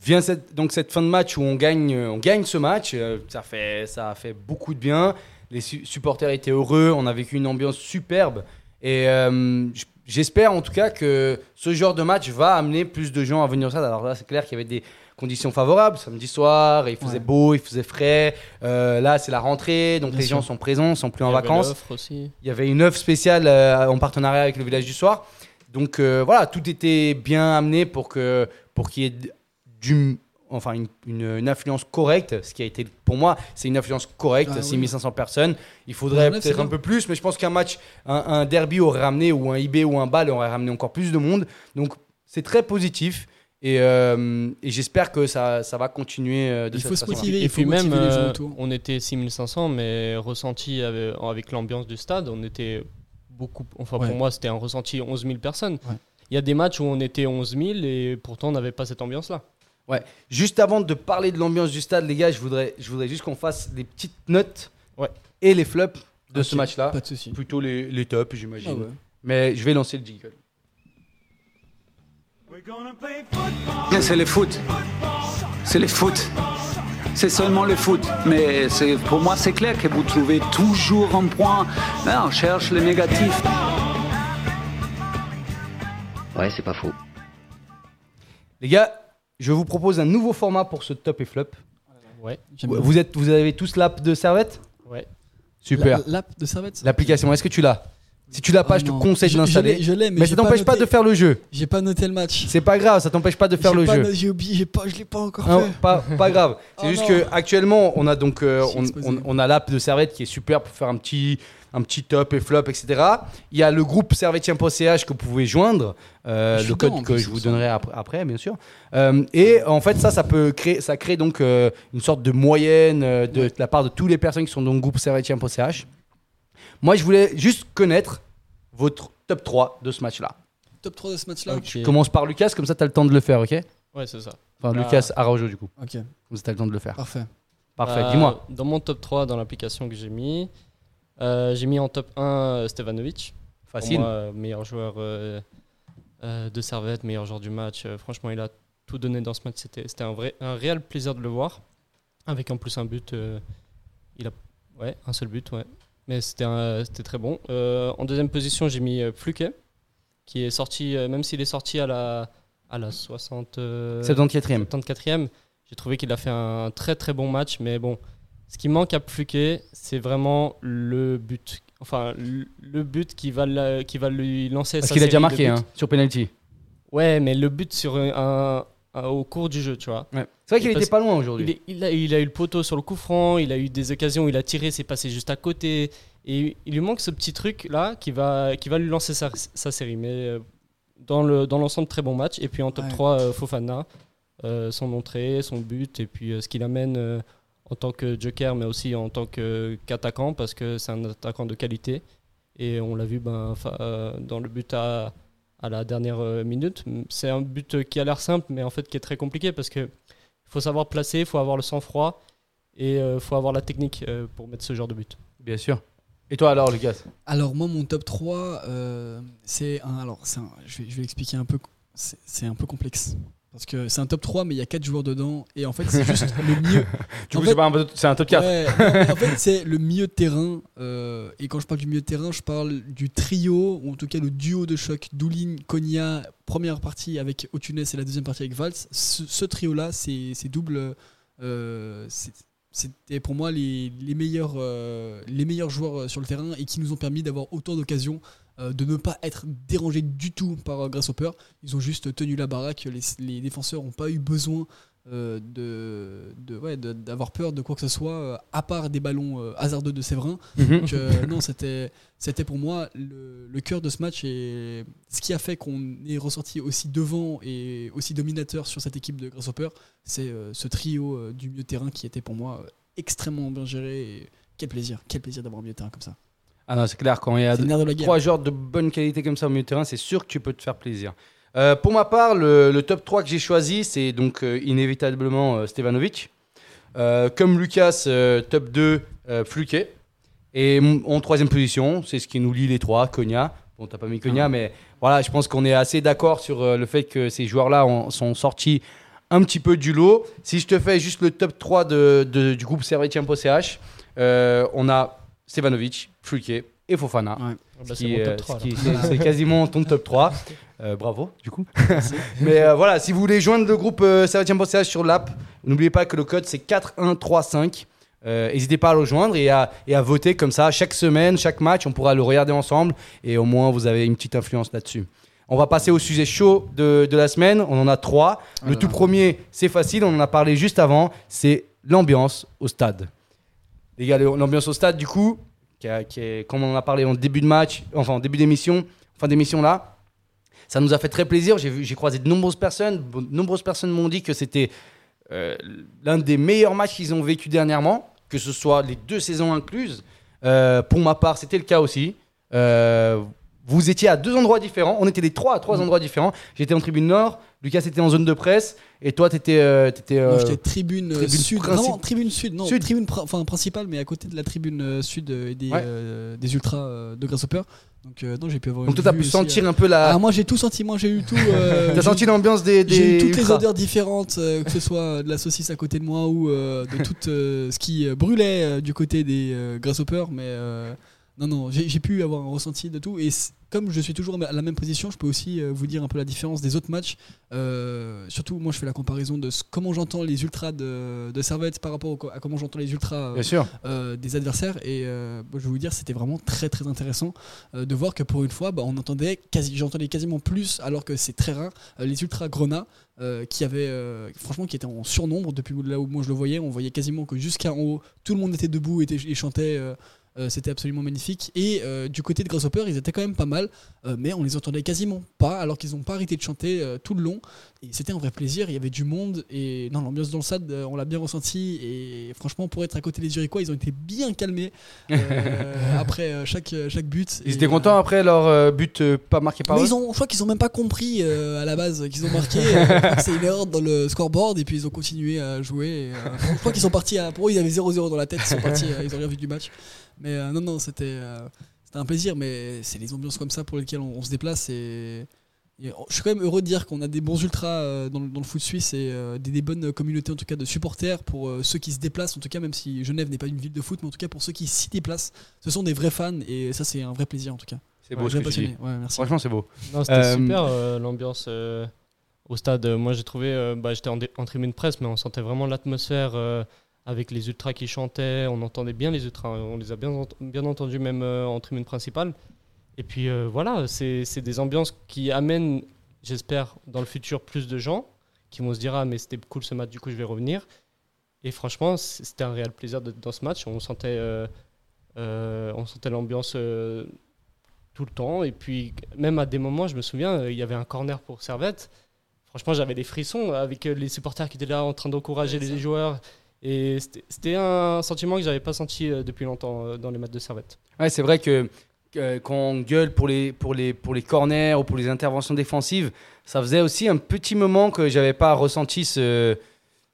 Speaker 1: vient cette, donc cette fin de match où on gagne, on gagne ce match. ça, fait, ça a fait beaucoup de bien. Les su- supporters étaient heureux. On a vécu une ambiance superbe. Et euh, j'espère en tout cas que ce genre de match va amener plus de gens à venir au stade. Alors là, c'est clair qu'il y avait des conditions favorables. Samedi soir, il faisait
Speaker 2: Ouais.
Speaker 1: beau, il faisait frais. Euh, là, c'est la rentrée. Donc
Speaker 2: Bien
Speaker 1: les
Speaker 2: sûr.
Speaker 1: gens sont présents, sont plus en
Speaker 3: il avait
Speaker 1: vacances.
Speaker 3: aussi.
Speaker 1: Il y avait une œuvre spéciale euh, en partenariat avec le village du soir. Donc euh, voilà, tout était bien amené pour que pour qu'il y ait du enfin une, une- une influence correcte, ce qui a été pour moi, c'est une influence correcte,
Speaker 2: Ah oui.
Speaker 1: 6500 personnes. Il faudrait
Speaker 2: c'est
Speaker 1: peut-être un peu plus, mais je pense qu'un match, un, un derby aurait ramené, ou un IB ou un BAL aurait ramené encore plus de monde. Donc c'est très positif. Et, euh, et j'espère que ça, ça va continuer euh, de
Speaker 2: Il
Speaker 1: cette
Speaker 2: faut se motiver.
Speaker 3: Et
Speaker 2: il faut
Speaker 3: puis même,
Speaker 2: motiver les gens
Speaker 3: euh,
Speaker 2: autour.
Speaker 3: on était 6500, mais ressenti avec, avec l'ambiance du stade, on était beaucoup. Enfin,
Speaker 2: Ouais.
Speaker 3: pour moi, c'était un ressenti 11 000 personnes.
Speaker 2: Ouais.
Speaker 3: Il y a des matchs où on était 11 000 et pourtant on n'avait pas cette ambiance-là.
Speaker 1: Juste avant de parler de l'ambiance du stade, les gars, je voudrais, je voudrais juste qu'on fasse des petites notes
Speaker 3: Ouais.
Speaker 1: et les flops de ce match-là.
Speaker 2: Pas de souci.
Speaker 1: Plutôt les, les tops, j'imagine.
Speaker 2: Ah ouais.
Speaker 1: Mais je vais lancer le jingle.
Speaker 4: C'est le foot. C'est le foot. C'est seulement le foot. Mais c'est- pour moi, c'est clair que vous trouvez toujours un point. Là, on cherche le négatif.
Speaker 5: Ouais, c'est pas faux.
Speaker 1: Les gars, je vous propose un nouveau format pour ce top et flop.
Speaker 3: Ouais,
Speaker 2: J'aime bien.
Speaker 1: Vous, êtes, vous avez tous l'app de Servette
Speaker 3: ouais.
Speaker 1: Super.
Speaker 2: La- L'app de Servette
Speaker 1: L'application, est-ce que tu l'as? Si tu l'as pas,
Speaker 2: Ah
Speaker 1: je te
Speaker 2: non.
Speaker 1: conseille de l'installer.
Speaker 2: l'ai- Je l'ai, mais,
Speaker 1: Mais ça t'empêche pas de faire le jeu.
Speaker 2: J'ai pas noté le match.
Speaker 1: C'est pas grave, ça t'empêche pas de faire le
Speaker 2: pas
Speaker 1: jeu.
Speaker 2: J'ai oublié, j'ai pas, je l'ai pas encore
Speaker 1: Non,
Speaker 2: fait.
Speaker 1: pas, pas grave. C'est
Speaker 2: Oh
Speaker 1: juste
Speaker 2: non.
Speaker 1: que actuellement, on a donc euh, on a l'app de Servette qui est super pour faire un petit un petit top et flop, etc. Il y a le groupe servetien.ch que vous pouvez joindre, euh,
Speaker 2: suis
Speaker 1: le code
Speaker 2: dedans,
Speaker 1: que je vous donnerai après, après, bien sûr. Euh, et en fait, ça, ça peut créer, ça crée donc euh, une sorte de moyenne euh, de, de la part de toutes les personnes qui sont dans le groupe servetien.ch. Moi, je voulais juste connaître votre top 3 de ce match-là.
Speaker 2: Top 3 de ce match-là.
Speaker 1: Je commence par Lucas, comme ça, tu as le temps de le faire, ok
Speaker 3: Ouais, c'est ça.
Speaker 1: Enfin,
Speaker 3: Ah.
Speaker 1: Lucas Araujo, du coup.
Speaker 2: Ok,
Speaker 1: Comme ça, tu as le temps de le faire.
Speaker 2: parfait.
Speaker 1: Parfait,
Speaker 3: Euh,
Speaker 1: dis-moi.
Speaker 3: Dans mon top 3, dans l'application que j'ai mis, euh, j'ai mis en top 1 euh, Stevanovic.
Speaker 1: Facile.
Speaker 3: moi, euh, meilleur joueur euh, euh, de Servette, meilleur joueur du match. Euh, franchement, il a tout donné dans ce match. C'était c'était un, vrai, un réel plaisir de le voir. Avec en plus un but. euh, il a, ouais, un seul but, ouais. Mais c'était très bon. Euh, en deuxième position, j'ai mis euh, Fluquet, qui est sorti, euh, même s'il est sorti à la, à la 60. euh,
Speaker 1: 74e.
Speaker 3: 74e. J'ai trouvé qu'il a fait un très très bon match, mais bon, ce qui manque à Pluquet, c'est vraiment le but. Enfin, le but qui va, la- qui va lui lancer
Speaker 1: Parce qu'il a déjà marqué hein, sur penalty.
Speaker 3: Ouais, mais le but sur un, un- au cours du jeu, tu vois.
Speaker 1: Ouais. C'est vrai qu'il était pas loin aujourd'hui.
Speaker 3: il a, il a eu le poteau sur le coup franc, il a eu des occasions où il a tiré, c'est passé juste à côté. Et il lui manque ce petit truc là qui va, qui va lui lancer sa, sa série. Mais euh, dans le dans l'ensemble, très bon match. Et puis en top
Speaker 2: Ouais.
Speaker 3: 3, euh, Fofana, euh, son entrée, son but, et puis euh, ce qu'il amène euh, en tant que joker, mais aussi en tant que- qu'attaquant, parce que c'est un attaquant de qualité. Et on l'a vu ben, euh, dans le but à, à la dernière euh, minute. C'est un but qui a l'air simple, mais en fait qui est très compliqué parce que il faut savoir placer, il faut avoir le sang-froid et il faut avoir la technique euh, pour mettre ce genre de but.
Speaker 1: Bien sûr. Et toi alors, Lucas?
Speaker 2: Alors moi mon top 3 euh, c'est un alors un- je vais je vais expliquer un peu c'est c'est un peu complexe parce que c'est un top 3 mais il y a 4 joueurs dedans et en fait c'est juste le mieux
Speaker 1: Du
Speaker 2: En
Speaker 1: coup,
Speaker 2: fait-
Speaker 1: c'est pas un peu- c'est un top 4.
Speaker 2: Ouais, non, mais en fait, c'est le milieu de terrain. euh, et quand je parle du milieu de terrain, je parle du trio, ou en tout cas le duo de choc Doulin, Konya, première partie avec Otunes et la deuxième partie avec Valls. Ce, ce trio-là, c'est c'est double. euh, c'est- C'était pour moi les, les meilleurs, euh, les meilleurs joueurs sur le terrain et qui nous ont permis d'avoir autant d'occasions de ne pas être dérangés du tout par euh, Grasshopper. Ils ont juste tenu la baraque. Les, les défenseurs n'ont pas eu besoin euh, de, de- ouais, de- d'avoir peur de quoi que ce soit, euh, à part des ballons euh, hasardeux de Séverin.
Speaker 1: Mhm.
Speaker 2: Donc, euh, non, c'était, c'était pour moi le, le cœur de ce match et ce qui a fait qu'on est ressorti aussi devant et aussi dominateur sur cette équipe de Grasshopper, c'est euh, ce trio euh, du milieu de terrain qui était pour moi euh, extrêmement bien géré. Et quel plaisir, quel plaisir d'avoir un milieu de terrain comme ça.
Speaker 1: Ah non, c'est clair, quand il y a trois joueurs de bonne qualité comme ça au milieu de terrain, c'est sûr que tu peux te faire plaisir. Euh, pour ma part, le, le top 3 que j'ai choisi, c'est donc euh, inévitablement euh, Stevanovic. Euh, comme Lucas, top 2, euh, Fluquet. Et en troisième position, c'est ce qui nous lie les trois, Konya. Bon, t'as pas mis Konya,
Speaker 2: Ah.
Speaker 1: mais voilà, je pense qu'on est assez d'accord sur le fait que ces joueurs-là ont- sont sortis un petit peu du lot. Si je te fais juste le top 3 de, de- du groupe Servetien.ch, euh, on a Stevanovic, Fluquet et Fofana.
Speaker 2: Ouais.
Speaker 3: Bah,
Speaker 1: Ce qui
Speaker 3: mon
Speaker 1: est-
Speaker 3: top
Speaker 1: ce
Speaker 3: 3.
Speaker 1: qui est- c'est- quasiment ton top 3. Euh, bravo, du coup. Mais euh, voilà, si vous voulez joindre le groupe euh, Servetien.ch sur l'app, n'oubliez pas que le code c'est 4135. Euh, N'hésitez pas à le rejoindre et à, et à voter comme ça. Chaque semaine, chaque match, on pourra le regarder ensemble et au moins vous avez une petite influence là-dessus. On va passer au sujet chaud de, de la semaine. On en a trois. le tout premier, c'est facile. On en a parlé juste avant. C'est l'ambiance au stade. Les gars, l'ambiance au stade, du coup, qui, est, comme on en a parlé en début de match, enfin en début d'émission, fin d'émission là, ça nous a fait très plaisir. J'ai croisé de nombreuses personnes. De nombreuses personnes m'ont dit que c'était euh, l'un des meilleurs matchs qu'ils ont vécu dernièrement, que ce soit les deux saisons incluses. Euh, pour ma part, c'était le cas aussi. Euh, vous étiez à deux endroits différents. On était les trois à trois endroits différents. J'étais en tribune nord. Lucas était en zone de presse. Et toi, t'étais. euh, t'étais,
Speaker 2: Moi,
Speaker 1: euh,
Speaker 2: j'étais tribune, euh,
Speaker 1: tribune
Speaker 2: sud, vraiment tribune sud, non,
Speaker 1: Sud.
Speaker 2: tribune enfin, principale, mais à côté de la tribune euh, sud euh, et des,
Speaker 1: Ouais.
Speaker 2: euh, des ultras de Grasshopper. Donc, non, j'ai pu avoir
Speaker 1: Donc toi, t'as pu
Speaker 2: aussi,
Speaker 1: sentir un peu la.
Speaker 2: Ah, moi, j'ai tout senti. Moi, j'ai eu tout.
Speaker 1: T'as senti l'ambiance des. des
Speaker 2: J'ai eu toutes les odeurs différentes, que ce soit de la saucisse à côté de moi ou de tout ce qui brûlait du côté des grasshoppers. Mais non, non, j'ai pu avoir un ressenti de tout. Et comme je suis toujours à la même position, je peux aussi euh, vous dire un peu la différence des autres matchs. Euh, surtout, moi, je fais la comparaison de ce- comment j'entends les ultras de, de Servette par rapport au à comment j'entends les ultras euh, euh, des adversaires et je vais vous dire c'était vraiment très très intéressant de voir que pour une fois bah, on entendait quasi j'entendais quasiment plus alors que c'est très rare les ultra grenats euh, qui avaient euh, franchement qui étaient en surnombre depuis là où moi je le voyais on voyait quasiment que jusqu'à en haut tout le monde était debout et, était- et chantait euh, c'était absolument magnifique et euh, du côté de Grasshopper ils étaient quand même pas mal euh, mais on les entendait quasiment pas alors qu'ils n'ont pas arrêté de chanter tout le long et c'était un vrai plaisir il y avait du monde et non l'ambiance dans le stade on l'a bien ressenti et franchement pour être à côté des Uriquois ils ont été bien calmés après chaque, chaque but
Speaker 1: Ils
Speaker 2: Et,
Speaker 1: étaient contents après leur but pas marqué par
Speaker 2: mais
Speaker 1: eux
Speaker 2: ils ont, je crois qu'ils ont même pas compris à la base qu'ils ont marqué. c'est une erreur dans le scoreboard et puis ils ont continué à jouer. et, je crois qu'ils sont partis à, pour eux ils avaient 0-0 dans la tête. Ils sont partis, ils ont rien vu du match. Mais euh, non non c'était euh, c'était un plaisir. Mais c'est les ambiances comme ça pour lesquelles on, on se déplace et, et je suis quand même heureux de dire qu'on a des bons ultras euh, dans, le, dans le foot suisse et euh, des, des bonnes communautés en tout cas de supporters pour euh, ceux qui se déplacent en tout cas même si Genève n'est pas une ville de foot mais en tout cas pour ceux qui s'y déplacent ce sont des vrais fans et ça c'est un vrai plaisir en tout cas.
Speaker 1: C'est beau
Speaker 2: Ouais,
Speaker 1: ce
Speaker 2: très
Speaker 1: que tu dis.
Speaker 2: passionné. Ouais, merci.
Speaker 1: Franchement, c'est beau.
Speaker 3: Non, c'était
Speaker 1: Euh,
Speaker 3: super euh, l'ambiance euh, au stade. Euh, Moi, j'ai trouvé, euh, bah, j'étais en, dé- en tribune presse, mais on sentait vraiment l'atmosphère euh, avec les ultras qui chantaient. On entendait bien les ultras. On les a bien, ent- bien entendus même euh, en tribune principale. Et puis euh, voilà, c'est des ambiances qui amènent, j'espère, dans le futur plus de gens qui vont se dire ah mais c'était cool ce match, du coup je vais revenir. Et franchement, c'était un réel plaisir d'être dans ce match. On sentait, euh, on sentait l'ambiance tout le temps. Et puis, même à des moments, je me souviens, il y avait un corner pour Servette. Franchement, j'avais des frissons avec les supporters qui étaient là en train d'encourager les joueurs. Et c'était- un sentiment que j'avais pas senti euh, depuis longtemps euh, dans les matchs de Servette.
Speaker 1: Ouais, c'est vrai que euh, quand on gueule pour les, pour, les, pour les corners ou pour les interventions défensives, ça faisait aussi un petit moment que j'avais pas ressenti ce.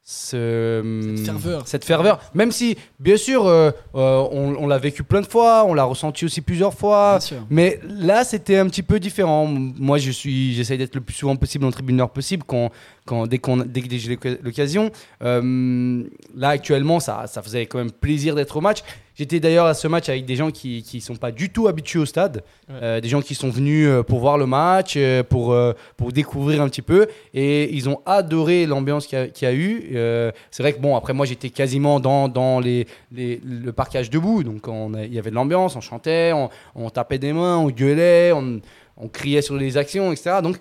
Speaker 1: ce-
Speaker 2: Cette ferveur.
Speaker 1: cette ferveur. Même si, bien sûr, euh, euh, on, on l'a vécu plein de fois, on l'a ressenti aussi plusieurs fois.
Speaker 2: Bien sûr.
Speaker 1: Mais là, c'était un petit peu différent. Moi, je suis, j'essaye d'être le plus souvent possible en tribune nord possible quand, quand, dès, qu'on, dès que j'ai l'oc- l'occasion. Euh, là, actuellement, ça, ça faisait quand même plaisir d'être au match. J'étais d'ailleurs à ce match avec des gens qui ne sont pas du tout habitués au stade,
Speaker 3: Ouais.
Speaker 1: Euh, des gens qui sont venus euh, pour voir le match, pour, pour découvrir un petit peu, et ils ont adoré l'ambiance qu'il y a, qu'il y a eu. Euh, c'est vrai que bon, après moi j'étais quasiment dans, dans les, les- le parquage debout, donc il y avait de l'ambiance, on chantait, on, on tapait des mains, on gueulait, on, on criait sur les actions, etc. Donc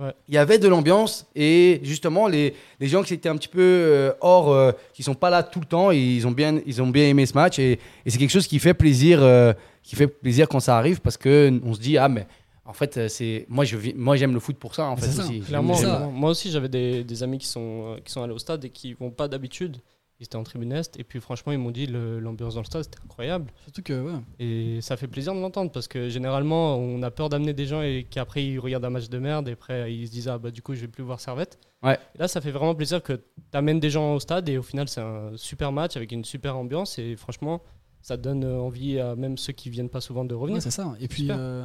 Speaker 3: Ouais.
Speaker 1: il y avait de l'ambiance et justement les, les gens qui étaient un petit peu euh, hors, euh, qui sont pas là tout le temps, ils ont bien, ils ont bien aimé ce match et, et c'est quelque chose qui fait plaisir, euh, qui fait plaisir quand ça arrive parce que on se dit ah mais en fait euh, c'est moi je moi j'aime le foot pour ça en fait
Speaker 2: c'est ça.
Speaker 1: aussi.
Speaker 3: Clairement,
Speaker 2: ça.
Speaker 3: clairement. moi aussi j'avais des, des amis qui sont, qui sont allés au stade et qui vont pas d'habitude. Ils étaient en tribune est et puis franchement ils m'ont dit l'ambiance dans le stade c'était incroyable.
Speaker 2: Surtout que, ouais.
Speaker 3: Et ça fait plaisir de l'entendre parce que généralement, on a peur d'amener des gens et qu'après ils regardent un match de merde et après ils se disent Ah bah du coup, je vais plus voir Servette.
Speaker 1: Ouais.
Speaker 3: Et là, ça fait vraiment plaisir que tu amènes des gens au stade et au final, c'est un super match avec une super ambiance et franchement, ça donne envie à même ceux qui viennent pas souvent de revenir.
Speaker 2: Ouais, c'est ça. Et puis, euh,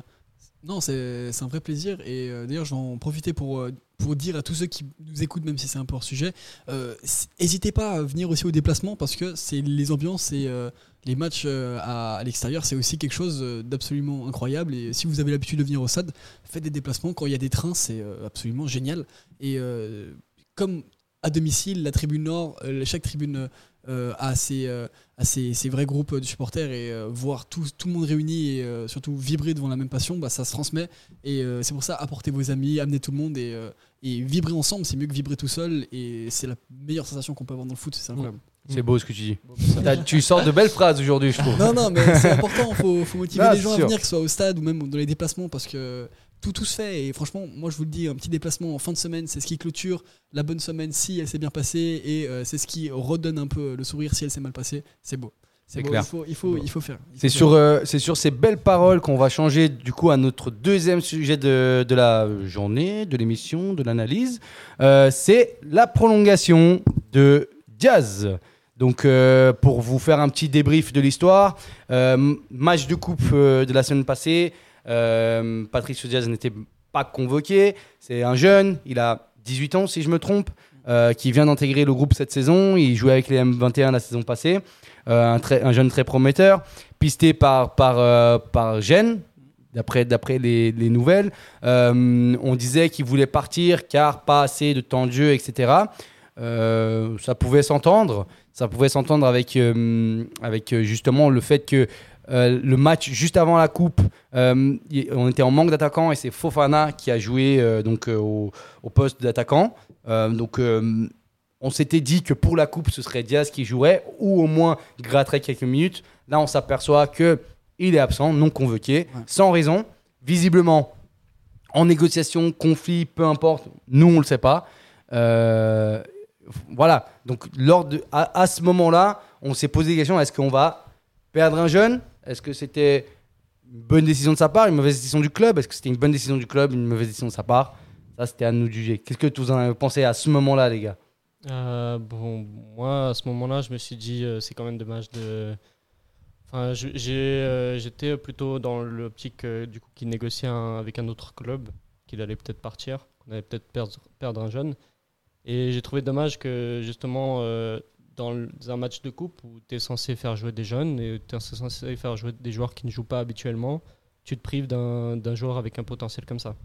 Speaker 2: non, c'est un vrai plaisir. Et euh, d'ailleurs, je vais en profiter pour, euh, pour dire à tous ceux qui nous écoutent, même si c'est un peu hors sujet, euh, n'hésitez pas à venir aussi au déplacement parce que c'est les ambiances et euh, les matchs euh, à, l'extérieur, c'est aussi quelque chose euh, d'absolument incroyable. Et si vous avez l'habitude de venir au stade, faites des déplacements. Quand il y a des trains, c'est euh, absolument génial. Et euh, comme à domicile, la tribune nord, euh, chaque tribune euh, a, ses, euh, a ses, ses vrais groupes de supporters et euh, voir tout, tout le monde réuni et euh, surtout vibrer devant la même passion, bah, ça se transmet. Et euh, c'est pour ça, apportez vos amis, amenez tout le monde et, euh, et vibrer ensemble, c'est mieux que vibrer tout seul. Et c'est la meilleure sensation qu'on peut avoir dans le foot, c'est incroyable.
Speaker 1: C'est beau ce que tu dis. Tu sors de belles phrases aujourd'hui, je trouve.
Speaker 2: Non, non, mais c'est important, faut, faut motiver
Speaker 1: Ah,
Speaker 2: les gens à venir, que ce soit au stade ou même dans les déplacements, parce que tout, tout se fait. Et franchement, moi je vous le dis, un petit déplacement en fin de semaine, c'est ce qui clôture la bonne semaine si elle s'est bien passée, et euh, c'est ce qui redonne un peu le sourire si elle s'est mal passée. C'est beau.
Speaker 1: C'est clair.
Speaker 2: Il faut, il faut, il faut faire.
Speaker 1: C'est sur, euh, c'est sur ces belles paroles qu'on va changer du coup à notre deuxième sujet de, de la journée, de l'émission, de l'analyse. Euh, c'est la prolongation de Diaz. Donc euh, pour vous faire un petit débrief de l'histoire, match de coupe de la semaine passée, Patricio Diaz n'était pas convoqué. C'est un jeune, il a 18 ans si je me trompe, qui vient d'intégrer le groupe cette saison. Il jouait avec les M21 la saison passée. Euh, un, jeune très prometteur, pisté par, par, euh, par Gênes, d'après, d'après les, les nouvelles. Euh, on disait qu'il voulait partir car pas assez de temps de jeu, etc. Ça pouvait s'entendre. Ça pouvait s'entendre avec, avec justement le fait que le match juste avant la coupe, on était en manque d'attaquants et c'est Fofana qui a joué donc, au, au poste d'attaquant. Donc on s'était dit que pour la coupe, ce serait Diaz qui jouerait ou au moins gratterait quelques minutes. Là, on s'aperçoit que il est absent, non convoqué, sans raison. Visiblement, en négociation, conflit, peu importe, nous, on le sait pas. Euh, voilà. Donc, lors de, à, à ce moment-là, on s'est posé des questions est-ce qu'on va perdre un jeune? Est-ce que c'était une bonne décision de sa part, une mauvaise décision du club? Est-ce que c'était une bonne décision du club, une mauvaise décision de sa part? Ça, c'était à nous de juger. Qu'est-ce que vous en avez pensé à ce moment-là, les gars?
Speaker 3: Euh, bon, moi, à ce moment-là, je me suis dit, euh, c'est quand même dommage de. Enfin, euh, j'étais plutôt dans l'optique euh, du coup qu'il négociait avec un autre club, qu'il allait peut-être partir, qu'on allait peut-être perdre, perdre un jeune. Et j'ai trouvé dommage que justement, dans un match de coupe où tu es censé faire jouer des jeunes et tu es censé faire jouer des joueurs qui ne jouent pas habituellement, tu te prives d'un, joueur avec un potentiel comme ça.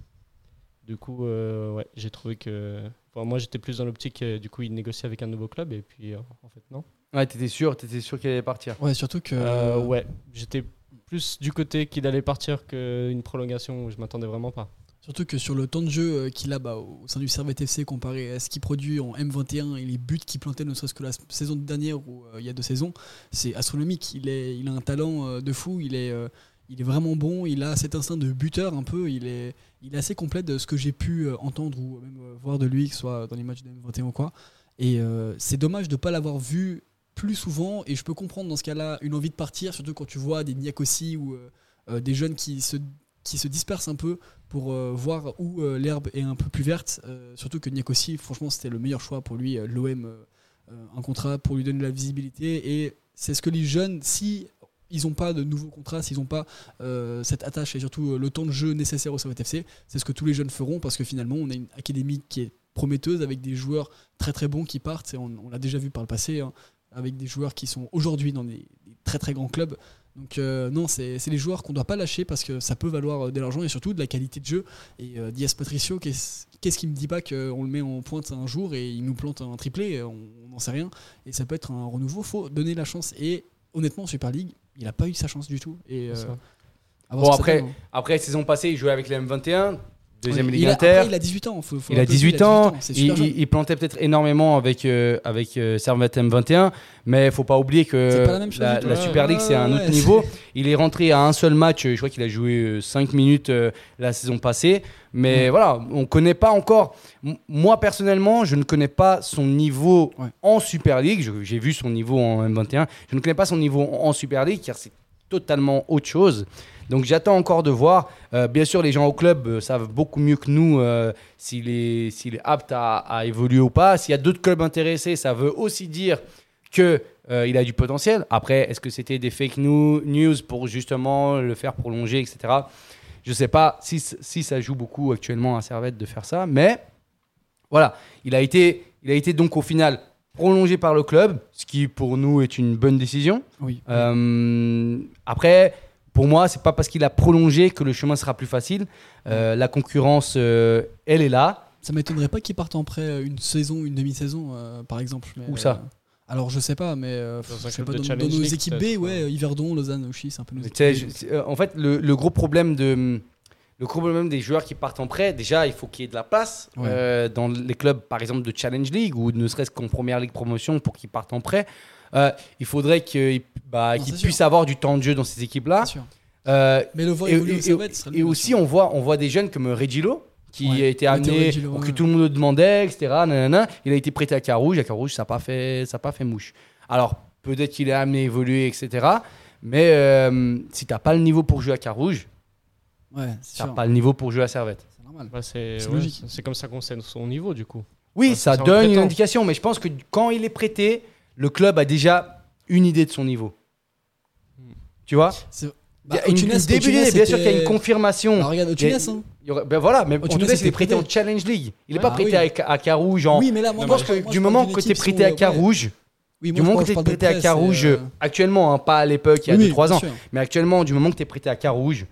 Speaker 3: Du coup, ouais, j'ai trouvé que. Enfin, moi, j'étais plus dans l'optique, euh, du coup, il négociait avec un nouveau club, et puis, euh, en fait, non.
Speaker 1: Ouais, t'étais sûr, t'étais sûr qu'il allait partir.
Speaker 2: Ouais, surtout que.
Speaker 3: Euh, ouais, j'étais plus du côté qu'il allait partir qu'une prolongation où je m'attendais vraiment pas.
Speaker 2: Surtout que sur le temps de jeu qu'il a bah, au sein du Servette FC comparé à ce qu'il produit en M21 et les buts qu'il plantait ne serait-ce que la saison dernière ou euh, il y a deux saisons, c'est astronomique. Il, est, il a un talent euh, de fou, il est, euh, il est vraiment bon, il a cet instinct de buteur un peu, il est, assez complet de ce que j'ai pu euh, entendre ou même euh, voir de lui, que ce soit dans les matchs de M21 ou quoi. Et euh, c'est dommage de ne pas l'avoir vu plus souvent et je peux comprendre dans ce cas-là une envie de partir, surtout quand tu vois des Niakossi ou des jeunes qui se, dispersent un peu pour voir où l'herbe est un peu plus verte. surtout que Niakossi, franchement, c'était le meilleur choix pour lui. L'OM, un contrat pour lui donner de la visibilité. Et c'est ce que les jeunes, si ils n'ont pas de nouveaux contrats, s'ils n'ont pas euh, cette attache et surtout euh, le temps de jeu nécessaire au Servette FC, c'est ce que tous les jeunes feront parce que finalement, on a une académie qui est prometteuse avec des joueurs très très bons qui partent. On l'a déjà vu par le passé, hein, avec des joueurs qui sont aujourd'hui dans des, très très grands clubs. Donc euh, non, c'est les joueurs qu'on ne doit pas lâcher parce que ça peut valoir de l'argent et surtout de la qualité de jeu. Et Diaz Patricio, qu'est-ce qu'est-ce qui me dit pas qu'on le met en pointe un jour et il nous plante un triplé? On n'en sait rien. Et ça peut être un renouveau. faut donner la chance. Et honnêtement, en Super League, il n'a pas eu sa chance du tout. Et, euh,
Speaker 1: Bon, après,
Speaker 2: hein.
Speaker 1: après, saison passée, il jouait avec les M21, deuxième Ligue
Speaker 2: il a,
Speaker 1: Inter.
Speaker 2: après, il a 18 ans. faut- faut
Speaker 1: Il a
Speaker 2: rappeler,
Speaker 1: 18 ans, il, plantait peut-être énormément avec, euh, avec euh, Servette M21, mais il faut pas oublier que
Speaker 2: pas la chose
Speaker 1: Super League,
Speaker 2: ouais,
Speaker 1: c'est un
Speaker 2: ouais,
Speaker 1: autre niveau. Il est rentré à un seul match, euh, je crois qu'il a joué 5 minutes euh, la saison passée, mais voilà, on connaît pas encore. Moi, personnellement, je ne connais pas son niveau en Super League. J'ai vu son niveau en M21. Je ne connais pas son niveau en Super League, car c'est totalement autre chose. Donc j'attends encore de voir. Euh, bien sûr, les gens au club euh, savent beaucoup mieux que nous euh, s'il est, apte à, à évoluer ou pas. S'il y a d'autres clubs intéressés, ça veut aussi dire que euh, il a du potentiel. Après, est-ce que c'était des fake news pour justement le faire prolonger, etc. Je sais pas si, si ça joue beaucoup actuellement à Servette de faire ça, mais voilà, il a été, il a été donc au final prolongé par le club, ce qui pour nous est une bonne décision.
Speaker 2: Oui.
Speaker 1: Après, pour moi, c'est pas parce qu'il a prolongé que le chemin sera plus facile. Euh, la concurrence, euh, elle est là.
Speaker 2: Ça m'étonnerait pas qu'ils partent en prêt euh, une saison, une demi-saison, euh, par exemple. mais,
Speaker 1: Où ça
Speaker 2: euh, Alors je sais pas, mais euh, je sais pas,
Speaker 3: de
Speaker 2: dans, nos équipes B, ouais. Yverdon, Lausanne, Auchy, c'est un peu nos équipes
Speaker 1: en fait, le, le gros problème de le gros problème des joueurs qui partent en prêt, déjà, il faut qu'il y ait de la place
Speaker 2: Ouais.
Speaker 1: euh, dans les clubs, par exemple de Challenge League ou ne serait-ce qu'en Première Ligue Promotion pour qu'ils partent en prêt. Euh, il faudrait bah,
Speaker 2: sûr.
Speaker 1: puissent avoir du temps de jeu dans ces équipes-là. Euh,
Speaker 2: Mais le voir
Speaker 1: et,
Speaker 2: évoluer au
Speaker 1: et-
Speaker 2: Servette, ce serait
Speaker 1: et aussi, on voit, on voit des jeunes comme Regilo qui
Speaker 2: Ouais.
Speaker 1: a été amené,
Speaker 2: Regilo,
Speaker 1: ou que
Speaker 2: ouais.
Speaker 1: tout le monde le demandait, etc. nanana. Il a été prêté à Carouge. À Carouge, ça n'a pas, fait- ça a pas fait mouche. Alors, peut-être qu'il est amené à évoluer, etc. Mais euh, si tu n'as pas le niveau pour jouer à Carouge,
Speaker 2: Ouais,
Speaker 1: tu n'as pas le niveau pour jouer à Servette.
Speaker 2: C'est normal.
Speaker 3: Bah, c'est comme ça qu'on sait son niveau du coup.
Speaker 1: Oui, ça donne une indication, mais je pense que quand il est prêté, le club a déjà une idée de son niveau.
Speaker 3: Hmm.
Speaker 1: Tu vois
Speaker 2: C'est-
Speaker 1: Il
Speaker 2: Bah,
Speaker 1: y a une,
Speaker 2: Tunis-
Speaker 1: une
Speaker 2: au
Speaker 1: début
Speaker 2: Tunis,
Speaker 1: bien sûr qu'il y a une confirmation.
Speaker 2: Bah, regarde, au
Speaker 1: Il
Speaker 2: Tunis, hein.
Speaker 1: il y aurait- ben voilà, mais
Speaker 2: Au
Speaker 1: en
Speaker 2: Tunis,
Speaker 1: il est prêté en
Speaker 2: prêté.
Speaker 1: Challenge League. Il n'est
Speaker 2: Ouais.
Speaker 1: pas
Speaker 2: Ah
Speaker 1: prêté
Speaker 2: oui.
Speaker 1: à, à Carouge. En...
Speaker 2: Oui, mais là, moi,
Speaker 1: je pense que du moment que tu es prêté à. Carouge, du moment que tu es prêté à Carouge, actuellement, hein, pas à l'époque, il y a
Speaker 2: oui,
Speaker 1: 2-3
Speaker 2: bien
Speaker 1: ans, mais actuellement, du moment que tu es prêté à Carouge,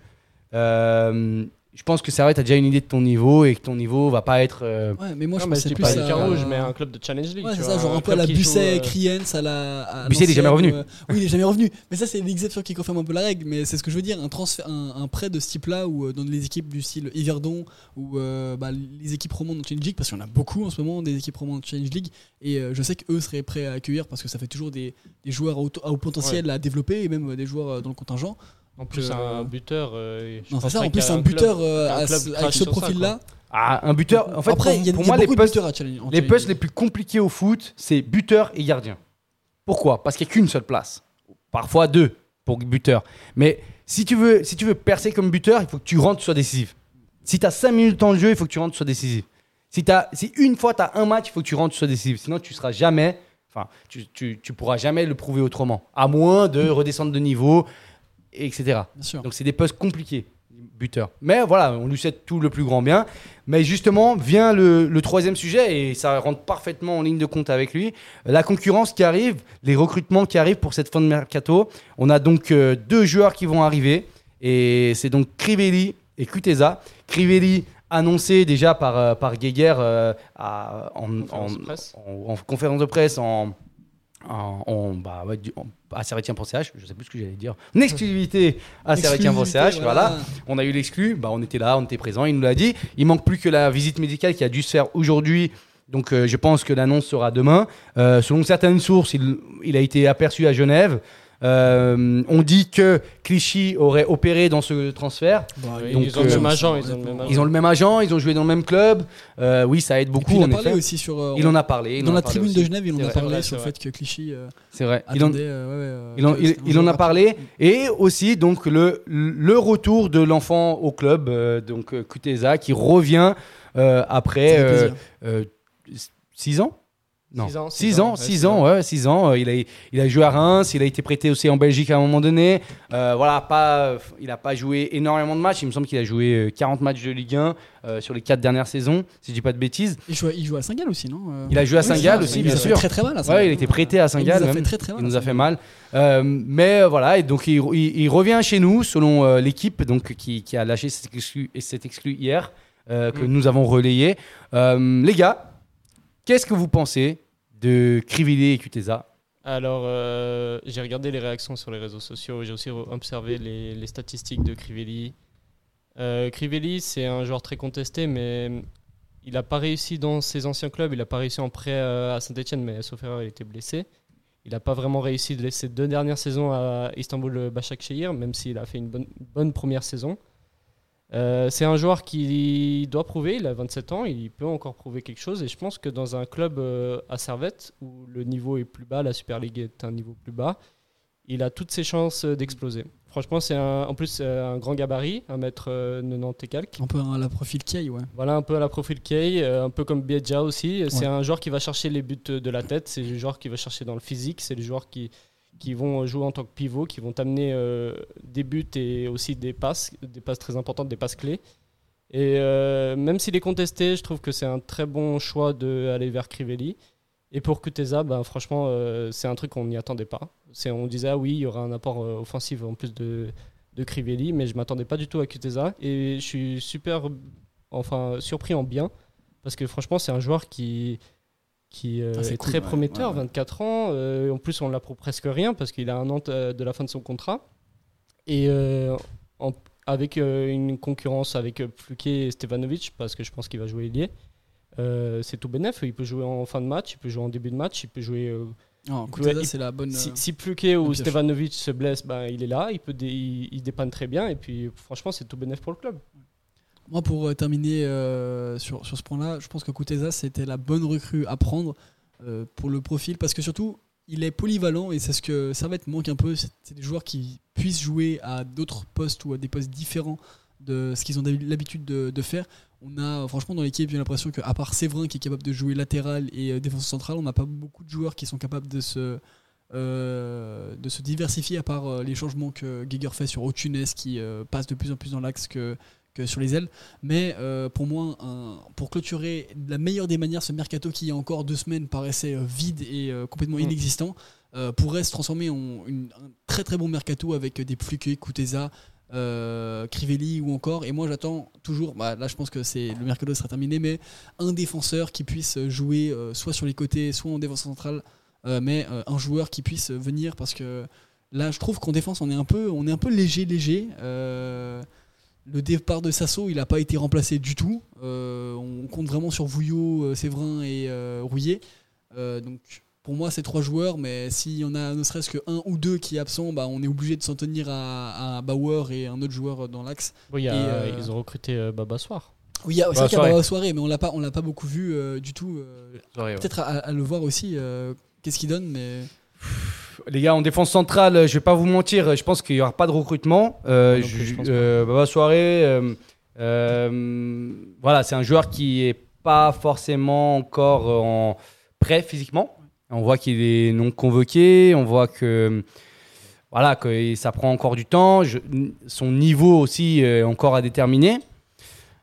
Speaker 1: euh, je pense que Servette a déjà une idée de ton niveau et que ton niveau va pas être. euh,
Speaker 2: Ouais, mais moi, je
Speaker 3: non, mais je
Speaker 2: pensais plus
Speaker 3: pas
Speaker 2: à...
Speaker 3: mais un club de Challenge League.
Speaker 2: Ouais, c'est ça, genre un peu à
Speaker 3: club
Speaker 2: la
Speaker 3: joue,
Speaker 2: Busset,
Speaker 3: euh,
Speaker 2: Kriens, à la. à
Speaker 1: Busset, il est jamais revenu.
Speaker 2: euh, oui, il est jamais revenu. Mais ça, c'est l'exception qui confirme un peu la règle. Mais c'est ce que je veux dire, un transfert, un, un prêt de ce type-là, ou dans les équipes du style Yverdon, ou euh, bah, les équipes romandes en Challenge League, parce qu'il y en a beaucoup en ce moment des équipes romandes en Challenge League, et euh, je sais qu'eux seraient prêts à accueillir parce que ça fait toujours des, des joueurs à haut, à haut potentiel à développer, et même euh, des joueurs euh, dans le contingent.
Speaker 3: En plus, un buteur. euh, je
Speaker 2: Non, c'est ça, en plus, un
Speaker 3: club-
Speaker 2: buteur euh, avec ce profil-là.
Speaker 1: Ah, un buteur. En fait,
Speaker 2: Après,
Speaker 1: pour,
Speaker 2: il y a,
Speaker 1: pour
Speaker 2: y a
Speaker 1: moi, les postes, les postes les plus compliqués au foot, c'est buteur et gardien. Pourquoi? Parce qu'il n'y a qu'une seule place. Parfois deux pour buteur. Mais si tu, veux, si tu veux percer comme buteur, il faut que tu rentres, tu sois décisif. Si tu as 5 minutes de temps de jeu, il faut que tu rentres, tu sois décisif. Si, t'as- si une fois tu as un match, il faut que tu rentres, tu sois décisif. Sinon, tu seras jamais. Enfin, tu, tu, tu pourras jamais le prouver autrement. À moins de redescendre de niveau, etc. Donc c'est des postes compliqués, buteur. Mais voilà, on lui souhaite tout le plus grand bien. Mais justement, vient le, le troisième sujet, et ça rentre parfaitement en ligne de compte avec lui, la concurrence qui arrive, les recrutements qui arrivent pour cette fin de mercato. On a donc euh, deux joueurs qui vont arriver, et c'est donc Crivelli et Kuteza. Crivelli annoncé déjà par, euh, par Geiger euh, à- en,
Speaker 3: Conférence
Speaker 1: en conférence de presse en, en- bah, ouais, du- en- à Servetien.ch, je sais plus ce que j'allais dire, en exclusivité à Servetien.ch, voilà. On a eu l'exclu, bah, on était là, on était présent, il nous l'a dit. Il manque plus que la visite médicale qui a dû se faire aujourd'hui. Donc euh, je pense que l'annonce sera demain. Euh, selon certaines sources, il, il a été aperçu à Genève. Euh, on dit que Clichy aurait opéré dans ce transfert.
Speaker 2: Bah,
Speaker 1: Donc,
Speaker 3: ils ont le
Speaker 1: euh,
Speaker 3: même agent. Ils ont le même agent.
Speaker 1: Ils ont le même agent, ils ont joué dans le même club. Euh, oui, ça aide beaucoup
Speaker 2: puis il a
Speaker 1: en
Speaker 2: parlé
Speaker 1: effet.
Speaker 2: aussi sur. euh,
Speaker 1: Il en a parlé. il
Speaker 2: dans
Speaker 1: en
Speaker 2: la tribune
Speaker 1: aussi.
Speaker 2: de Genève, il en a parlé sur le fait que Clichy euh,
Speaker 1: C'est vrai. Il en,
Speaker 2: attendait. euh, euh,
Speaker 1: il il- il a parlé. Et aussi, donc, le, le retour de l'enfant au club, euh, donc Kuteza, qui revient euh, après
Speaker 2: Ça fait
Speaker 1: euh,
Speaker 2: plaisir.
Speaker 1: 6 ans non,
Speaker 3: Six ans,
Speaker 1: 6
Speaker 3: six
Speaker 1: ans,
Speaker 3: ans, ouais,
Speaker 1: 6
Speaker 3: six
Speaker 1: ans, ouais, 6 ans. Euh, Il a, il a joué à Reims, il a été prêté aussi en Belgique à un moment donné. Euh, voilà, pas, il n'a pas joué énormément de matchs. Il me semble qu'il a joué euh, 40 matchs de Ligue 1 euh, sur les 4 dernières saisons, si je dis pas de bêtises.
Speaker 2: Il joue, à- il joue à Saint-Gall aussi, non euh?
Speaker 1: Il a joué à Saint-Gall aussi,
Speaker 2: il
Speaker 1: bien
Speaker 2: a
Speaker 1: sûr.
Speaker 2: Très très mal à Saint-Gall.
Speaker 1: Ouais, il était prêté à
Speaker 2: Il
Speaker 1: Saint-Gall
Speaker 2: nous a
Speaker 1: même.
Speaker 2: fait très très mal.
Speaker 1: Il nous a fait mal. Euh, mais euh, voilà, et donc il, il- il revient chez nous selon euh, l'équipe donc qui, qui a lâché cet exclu, cet exclu hier euh, que
Speaker 3: Mm.
Speaker 1: nous avons relayé. Euh, les gars, qu'est-ce que vous pensez de Crivillier et Kuteza
Speaker 3: Alors, euh, j'ai regardé les réactions sur les réseaux sociaux. J'ai aussi observé les, statistiques de Crivelli. Euh, Crivelli, c'est un joueur très contesté, mais il n'a pas réussi dans ses anciens clubs. Il n'a pas réussi en prêt à Saint-Etienne, mais sauf erreur, il était blessé. Il n'a pas vraiment réussi de ces deux dernières saisons à Istanbul Başakşehir, même s'il a fait une bonne première saison. Euh, c'est un joueur qui doit prouver, il a 27 ans, il peut encore prouver quelque chose et je pense que dans un club euh, à Servette où le niveau est plus bas, la Super League est un niveau plus bas, il a toutes ses chances euh, d'exploser. Franchement, c'est en plus un grand gabarit, 1m90 et quelques.
Speaker 2: Un peu à la profil Kay, ouais.
Speaker 3: Voilà, un peu à la profil Kay, un peu comme Biedja aussi. C'est un joueur qui va chercher les buts de la tête, c'est le joueur qui va chercher dans le physique, c'est le joueur qui, qui vont jouer en tant que pivot, qui vont t'amener euh, des buts et aussi des passes, des passes très importantes, des passes clés. Et euh, même s'il est contesté, je trouve que c'est un très bon choix d'aller vers Crivelli. Et pour Kuteza, ben, franchement, euh, c'est un truc qu'on n'y attendait pas. On disait, ah oui, il y aura un apport offensif en plus de, de Crivelli, mais je m'attendais pas du tout à Kuteza. Et je suis super enfin, surpris en bien Parce que franchement, c'est un joueur qui, qui euh,
Speaker 2: Ah,
Speaker 3: est
Speaker 2: cool,
Speaker 3: très
Speaker 2: ouais,
Speaker 3: prometteur,
Speaker 2: ouais, ouais.
Speaker 3: 24 ans. euh, en plus, on l'apprend presque rien parce qu'il a un an euh, de la fin de son contrat. Et euh, en- avec euh, une concurrence avec euh, Fluquet et Stevanovic, parce que je pense qu'il va jouer ailier, euh, c'est tout bénef. Il peut jouer en fin de match, il peut jouer en début de match, il peut jouer. euh,
Speaker 2: Non,
Speaker 3: il
Speaker 2: c'est la bonne.
Speaker 3: si,
Speaker 2: euh,
Speaker 3: si Pluquet ou. Stevanovic se blesse, ben, il est là, il, peut dé- il, il dépanne très bien. Et puis, franchement, c'est tout bénéf pour le club.
Speaker 2: Moi, pour euh, terminer euh, sur, sur ce point-là, je pense que Kuteza, c'était la bonne recrue à prendre euh, pour le profil, parce que surtout, il est polyvalent et c'est ce que Servette manque un peu. C'est des joueurs qui puissent jouer à d'autres postes ou à des postes différents de ce qu'ils ont l'habitude de, faire. On a, franchement, dans l'équipe, j'ai l'impression qu'à part Séverin qui est capable de jouer latéral et euh, défenseur central, on n'a pas beaucoup de joueurs qui sont capables de se, de se diversifier, à part les changements que Geiger fait sur Otunes qui passe de plus en plus dans l'axe que, que sur les ailes. Mais euh, pour moi, un- pour clôturer de la meilleure des manières ce mercato qui, il y a encore deux semaines, paraissait euh, vide et euh, complètement
Speaker 3: Mm.
Speaker 2: inexistant, euh, pourrait se transformer en une- un très très bon mercato avec des Pluquet, Kuteza, Crivelli ou encore. Et moi, j'attends toujours, bah, là je pense que c'est le mercato sera terminé, mais un défenseur qui puisse jouer soit sur les côtés, soit en défense centrale, mais un joueur qui puisse venir parce que là, je trouve qu'en défense, on est un peu, on est un peu léger, léger. Le départ de Sasso, il n'a pas été remplacé du tout. Euh, on compte vraiment sur Vouillot, euh, Séverin et euh, Rouillet. Euh, donc pour moi, c'est trois joueurs, mais s'il y en a ne serait-ce que un ou deux qui est absent, bah, on est obligé de s'en tenir à, à Bauer et un autre joueur dans l'axe. Euh,
Speaker 3: Ils ont recruté euh, Baba Soir.
Speaker 2: Oui, il y a- c'est vrai qu'il y a. Bauer soirée, mais on l'a pas, on l'a pas beaucoup vu euh, du tout. euh. Peut-être à, à le voir aussi. euh, Qu'est-ce qu'il donne, mais
Speaker 1: Les gars, en défense centrale, je vais pas vous mentir, je pense qu'il y aura pas de recrutement. Euh,
Speaker 3: Moi non plus, je
Speaker 1: je-
Speaker 3: pense
Speaker 1: euh, Baba Soirée, euh, voilà, c'est un joueur qui est pas forcément encore en prêt physiquement. On voit qu'il est non convoqué, on voit que voilà que ça prend encore du temps. Je- son niveau aussi est encore à déterminer.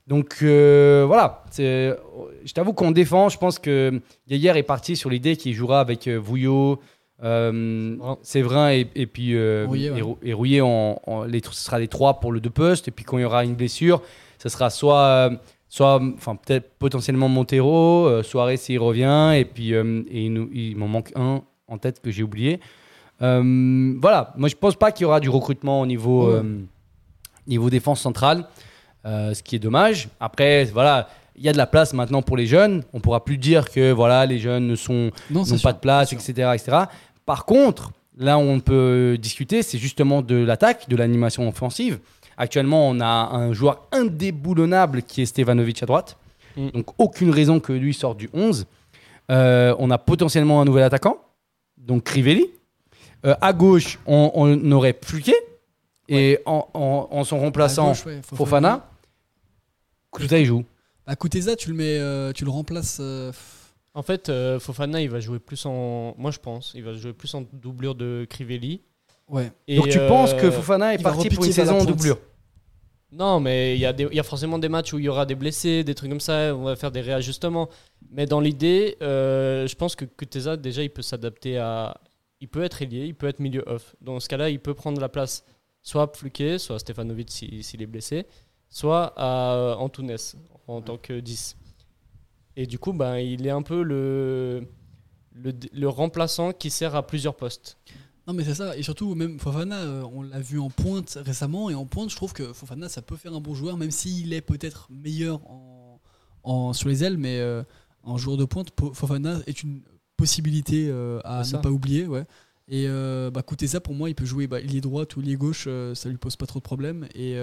Speaker 1: Donc euh, voilà, je t'avoue qu'en défense, je pense que Gaillard est parti sur l'idée qu'il jouera avec euh, Vouillot, euh. Séverin et, et puis euh,
Speaker 2: ouais.
Speaker 1: et Rou- et Rouillet en, en- les, ce sera les trois pour le deux postes. Et puis quand il y aura une blessure, ce sera soit, euh, soit enfin peut-être potentiellement Montero, euh, Soirée s'il revient, et puis euh, et il, nous- il m'en manque un en tête que j'ai oublié. Voilà, moi je pense pas qu'il y aura du recrutement au niveau,
Speaker 2: Ouais.
Speaker 1: niveau défense centrale, ce qui est dommage. Après, voilà, il y a de la place maintenant pour les jeunes. On pourra plus dire que voilà, les jeunes ne sont n'ont
Speaker 2: sûr,
Speaker 1: pas de place, etc., etc. Par contre, là où on peut discuter, c'est justement de l'attaque, de l'animation offensive. Actuellement, on a un joueur indéboulonnable qui est Stevanovic à droite.
Speaker 3: Mm.
Speaker 1: Donc, aucune raison que lui sorte du 11. Euh, on a potentiellement un nouvel attaquant, donc Crivelli. Euh, à gauche, on, on aurait Pluquet. Et en, en- en son remplaçant,
Speaker 2: À gauche, ouais,
Speaker 1: Fofana. Tout ça, il joue.
Speaker 2: Bah, Kuteza, tu le mets, euh, tu le remplaces. Euh,
Speaker 3: En fait, euh, Fofana, il va jouer plus en. Moi, je pense, il va jouer plus en doublure de Crivelli.
Speaker 2: ouais.
Speaker 3: Et,
Speaker 1: Donc, tu
Speaker 3: euh,
Speaker 1: penses que Fofana est
Speaker 2: il
Speaker 1: parti pour une saison en doublure?
Speaker 3: Non, mais il y, a des- il y a forcément des matchs où il y aura des blessés, des trucs comme ça, on va faire des réajustements. Mais dans l'idée, euh, je pense que Kuteza, déjà, il peut s'adapter à. Il peut être ailier, il peut être milieu off. Dans ce cas-là, il peut prendre la place soit Fluquet, soit Stefanovic si- s'il est blessé, soit à euh, Antunes en tant que 10. Et du coup, ben, il est un peu le, le, le remplaçant qui sert à plusieurs postes.
Speaker 2: Non, mais c'est ça. Et surtout, même Fofana, euh, on l'a vu en pointe récemment. Et en pointe, je trouve que Fofana, ça peut faire un bon joueur, même s'il est peut-être meilleur en, en- sur les ailes. Mais euh, en joueur de pointe, Po- Fofana est une possibilité euh, à ne pas oublier. Ouais. Et euh, bah, Kuteza, pour moi, il peut jouer bah, ailier droit ou ailier gauche. euh, ça lui pose pas trop de problèmes. Et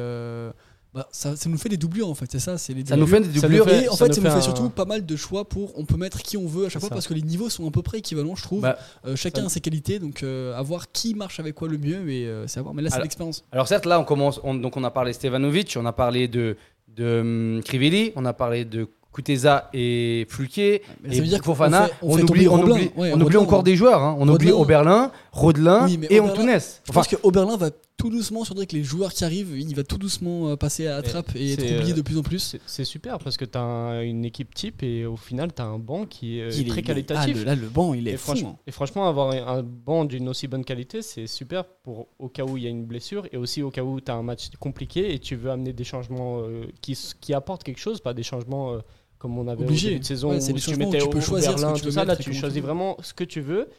Speaker 2: bah, ça, ça nous fait des doublures, en fait. C'est ça. C'est les
Speaker 1: Ça nous fait des doublures.
Speaker 3: fait-
Speaker 2: et en fait, ça nous
Speaker 3: fait
Speaker 2: fait
Speaker 3: un-
Speaker 2: surtout pas mal de choix pour. On peut mettre qui on veut à chaque fois
Speaker 3: ça.
Speaker 2: parce que les niveaux sont à peu près équivalents, je trouve.
Speaker 1: Bah,
Speaker 2: Euh, chacun a ses qualités, donc euh, à voir qui marche avec quoi le mieux, et euh, c'est à voir. Mais là, c'est l'expérience.
Speaker 1: Alors certes, là, on commence. on- donc on a parlé Stevanovic, on a parlé de de hum, Crivelli, on a parlé de Kuteza et Fluquet
Speaker 2: Mais
Speaker 1: et
Speaker 2: ça veut dire
Speaker 1: Fofana.
Speaker 2: on
Speaker 1: on, oublie, on oublie,
Speaker 2: Ouais,
Speaker 1: on oublie encore
Speaker 2: hein.
Speaker 1: des joueurs. hein. On oublie
Speaker 2: Rodelin.
Speaker 1: Oberlin, Rodelin
Speaker 2: Oui, mais
Speaker 1: et Antunes.
Speaker 2: Je
Speaker 1: Enfin,
Speaker 2: pense que Oberlin va tout doucement, surtout avec les joueurs qui arrivent, il va tout doucement euh, passer à la
Speaker 3: Et
Speaker 2: trappe et être
Speaker 3: c'est,
Speaker 2: oublié
Speaker 3: euh,
Speaker 2: de plus en plus.
Speaker 3: C'est- super parce que tu as une équipe type et au final, tu as un banc qui est
Speaker 2: Il est-
Speaker 3: très
Speaker 2: il est-
Speaker 3: qualitatif.
Speaker 2: ah, le- là, le banc, il est
Speaker 3: et,
Speaker 2: fou.
Speaker 3: franch-
Speaker 2: hein.
Speaker 3: et franchement, avoir un banc d'une aussi bonne qualité, c'est super pour au cas où il y a une blessure et aussi au cas où tu as un match compliqué et tu veux amener des changements euh, qui, qui apportent quelque chose, pas des changements euh, comme on avait
Speaker 2: Obligé.
Speaker 3: au début de saison
Speaker 2: Ouais,
Speaker 3: où tu mettais
Speaker 2: tu peux
Speaker 3: au-
Speaker 2: choisir
Speaker 3: Berlin, tout ça. Là,
Speaker 2: et
Speaker 3: tu choisis vraiment ce que tu veux.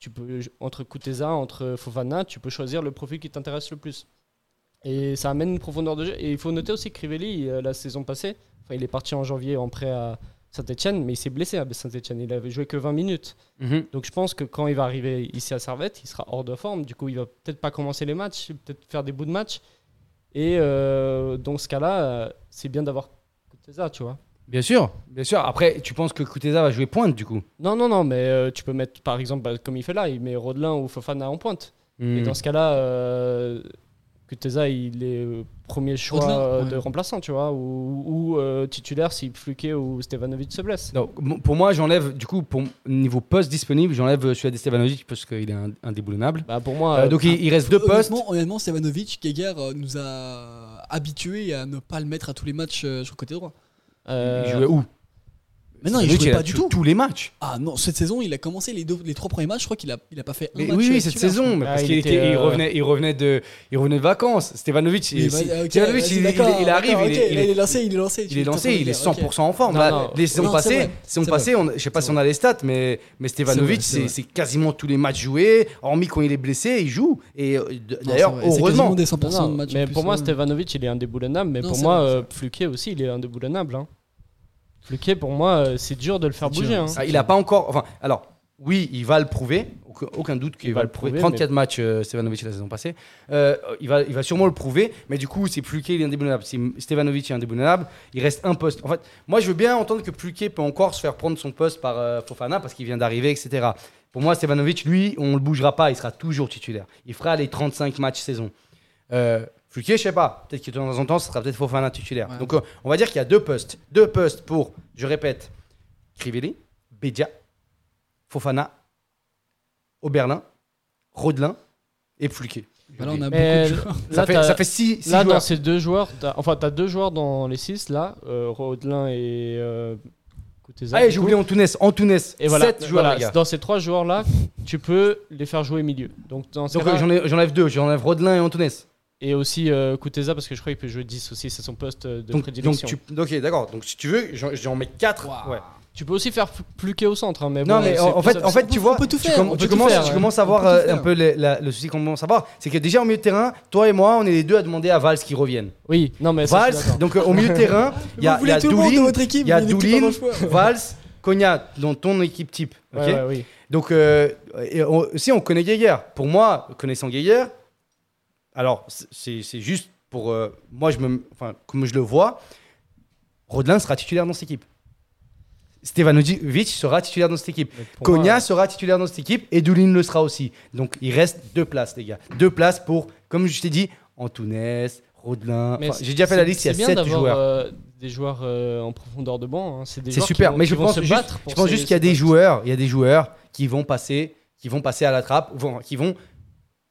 Speaker 3: Tu peux, entre Kuteza, entre Fofana, tu peux choisir le profil qui t'intéresse le plus. Et ça amène une profondeur de jeu. Et il faut noter aussi que Crivelli, euh, la saison passée, enfin, il est parti en janvier en prêt à Saint-Etienne, mais il s'est blessé à Saint-Etienne. Il avait joué que 20 minutes.
Speaker 1: Mhm.
Speaker 3: Donc je pense que quand il va arriver ici à Servette, il sera hors de forme. Du coup, il va peut-être pas commencer les matchs, peut-être faire des bouts de match. Et euh, dans ce cas-là, euh, c'est bien d'avoir Kuteza, tu vois.
Speaker 1: Bien sûr, bien sûr. Après, tu penses que Kuteza va jouer pointe du coup?
Speaker 3: Non, non, non, mais euh, tu peux mettre, par exemple, bah, comme il fait là, il met Rodelin ou Fofana en pointe. Et
Speaker 1: Mhm.
Speaker 3: dans ce cas-là, euh, Kuteza, il est euh, premier choix
Speaker 2: Rodelin, ouais.
Speaker 3: de remplaçant, tu vois, ou, ou, euh, titulaire si Fluke ou Stevanovic se blesse.
Speaker 1: Pour moi, j'enlève, du coup, pour niveau poste disponible, j'enlève celui de Stevanovic parce qu'il est indéboulonnable.
Speaker 3: Bah, pour moi,
Speaker 1: Euh,
Speaker 3: euh,
Speaker 1: donc, il, il reste deux postes.
Speaker 2: Honnêtement, honnêtement Stevanovic, Geiger euh, nous a habitués à ne pas le mettre à tous les matchs euh, sur le côté droit.
Speaker 3: Euh,
Speaker 1: Il jouait où?
Speaker 2: Mais non, il jouait pas du tout.
Speaker 1: Tous les matchs.
Speaker 2: Ah non, cette saison, il a commencé les, deux, les trois premiers matchs. Je crois qu'il a, il a pas fait un
Speaker 1: Mais
Speaker 2: match.
Speaker 1: oui,
Speaker 2: euh,
Speaker 1: oui, cette saison, mais parce
Speaker 3: Ah, il
Speaker 1: qu'il
Speaker 3: était,
Speaker 1: était, il
Speaker 3: euh,
Speaker 1: revenait, il revenait de, il revenait de vacances. Stevanovic,
Speaker 2: Oui,
Speaker 1: il, il- arrive, il, est- il
Speaker 2: lancé, il est lancé.
Speaker 1: il est lancé, il est 100% en forme.
Speaker 3: Non,
Speaker 1: Là,
Speaker 3: non.
Speaker 1: les saisons passées, saisons passées, on- je sais pas si on a les stats, mais, mais Stevanovic,
Speaker 2: C'est
Speaker 1: quasiment tous les matchs joués, hormis quand il est blessé, il joue. Et euh, d'ailleurs, heureusement.
Speaker 2: quasiment des
Speaker 3: Non,
Speaker 2: 100%
Speaker 3: non,
Speaker 2: de matchs.
Speaker 3: mais pour moi. Stevanovic, il est indéboulonnable. Mais pour moi, euh, Fluke aussi, il est indéboulonnable. Fluke, pour moi, euh, c'est dur de le faire bouger. hein.
Speaker 1: Ah, il a pas encore. Enfin, alors, oui, il va le prouver. Aucun, doute qu'il
Speaker 3: Il
Speaker 1: va,
Speaker 3: va
Speaker 1: le prouver.
Speaker 3: prouver,
Speaker 1: 34 matchs, euh, Stevanovic, la saison passée. Euh, il, va, il va sûrement le prouver. Mais du coup, c'est Pluquet, il est indéboulonnable. Si Stevanovic est indéboulonnable, il reste un poste. En fait, moi, je veux bien entendre que Pluquet peut encore se faire prendre son poste par euh, Fofana parce qu'il vient d'arriver, etc. Pour moi, Stevanovic, lui, on le bougera pas. Il sera toujours titulaire. Il fera les 35 matchs saison. Euh, Fluquier, je sais pas. Peut-être que de temps en temps, ce sera peut-être Fofana titulaire.
Speaker 2: Ouais.
Speaker 1: Donc, euh, on va dire qu'il y a deux postes. Deux postes pour, je répète, Crivelli, Bedia, Fofana, Oberlin, Rodelin et Fluquet.
Speaker 2: Bah là, on a
Speaker 3: Mais
Speaker 2: beaucoup de joueurs.
Speaker 1: Ça fait,
Speaker 3: t'as-
Speaker 1: ça fait six, six
Speaker 3: Là, dans
Speaker 1: joueurs.
Speaker 3: ces deux joueurs, t'as- enfin, tu as deux joueurs dans les six, là, euh, Rodelin et euh, du
Speaker 1: j'ai oublié Antunes. Antunes,
Speaker 3: Et voilà,
Speaker 1: 7 joueurs,
Speaker 3: voilà,
Speaker 1: les gars.
Speaker 3: dans ces trois joueurs-là, tu peux les faire jouer milieu. Donc, dans
Speaker 1: euh, j'enlève deux. J'enlève Rodelin et Antunes.
Speaker 3: Et aussi euh, Kuteza, parce que je crois qu'il peut jouer 10 aussi, c'est son poste euh, de
Speaker 1: Donc, donc
Speaker 3: prédilection.
Speaker 1: tu, ok, d'accord. Donc si tu veux, j'en mets 4.
Speaker 2: Waouh.
Speaker 1: Ouais.
Speaker 3: Tu peux aussi faire Pluquet au centre, hein, mais
Speaker 1: Non,
Speaker 3: bon,
Speaker 1: mais en, fait,
Speaker 3: ça-
Speaker 1: en fait, tu vois,
Speaker 2: on peut tout
Speaker 1: tu
Speaker 2: faire,
Speaker 1: tu commences,
Speaker 2: faire,
Speaker 1: tu
Speaker 2: ouais.
Speaker 1: commences à voir euh, un peu les- la- le souci qu'on commence à voir, c'est que déjà au milieu de terrain, toi et moi, on est les deux à demander à Valls qui revienne.
Speaker 3: Oui, non, mais ça,
Speaker 1: Valls,
Speaker 3: d'accord.
Speaker 1: donc euh, au milieu de terrain, il y a, y a
Speaker 2: voulez tout le monde de
Speaker 1: Doulin,
Speaker 2: votre équipe,
Speaker 1: il y a Doulin. Valls, Cogna, dans ton équipe type. ok
Speaker 3: Ouais, ouais, oui.
Speaker 1: Donc, euh, et on- si on connaît Geiger, pour moi, connaissant Geiger, alors c'est juste pour euh, moi, je me, enfin, comme je le vois, Rodelin sera titulaire dans cette équipe. Stevanovic sera titulaire dans cette équipe. Cogna
Speaker 3: moi,
Speaker 1: sera titulaire dans cette équipe et Doulin le sera aussi. Donc il reste deux places, les gars. Deux places pour, comme je t'ai dit, Antunes, Rodelin. J'ai déjà fait la liste, il y a
Speaker 3: bien
Speaker 1: sept joueurs.
Speaker 3: euh, des joueurs euh, en profondeur de banc. hein. C'est
Speaker 1: super,
Speaker 3: vont-
Speaker 1: mais je pense
Speaker 3: se
Speaker 1: juste, je pense juste qu'il y a des joueurs, il y a des joueurs qui vont passer, qui vont passer à la trappe, vont- qui vont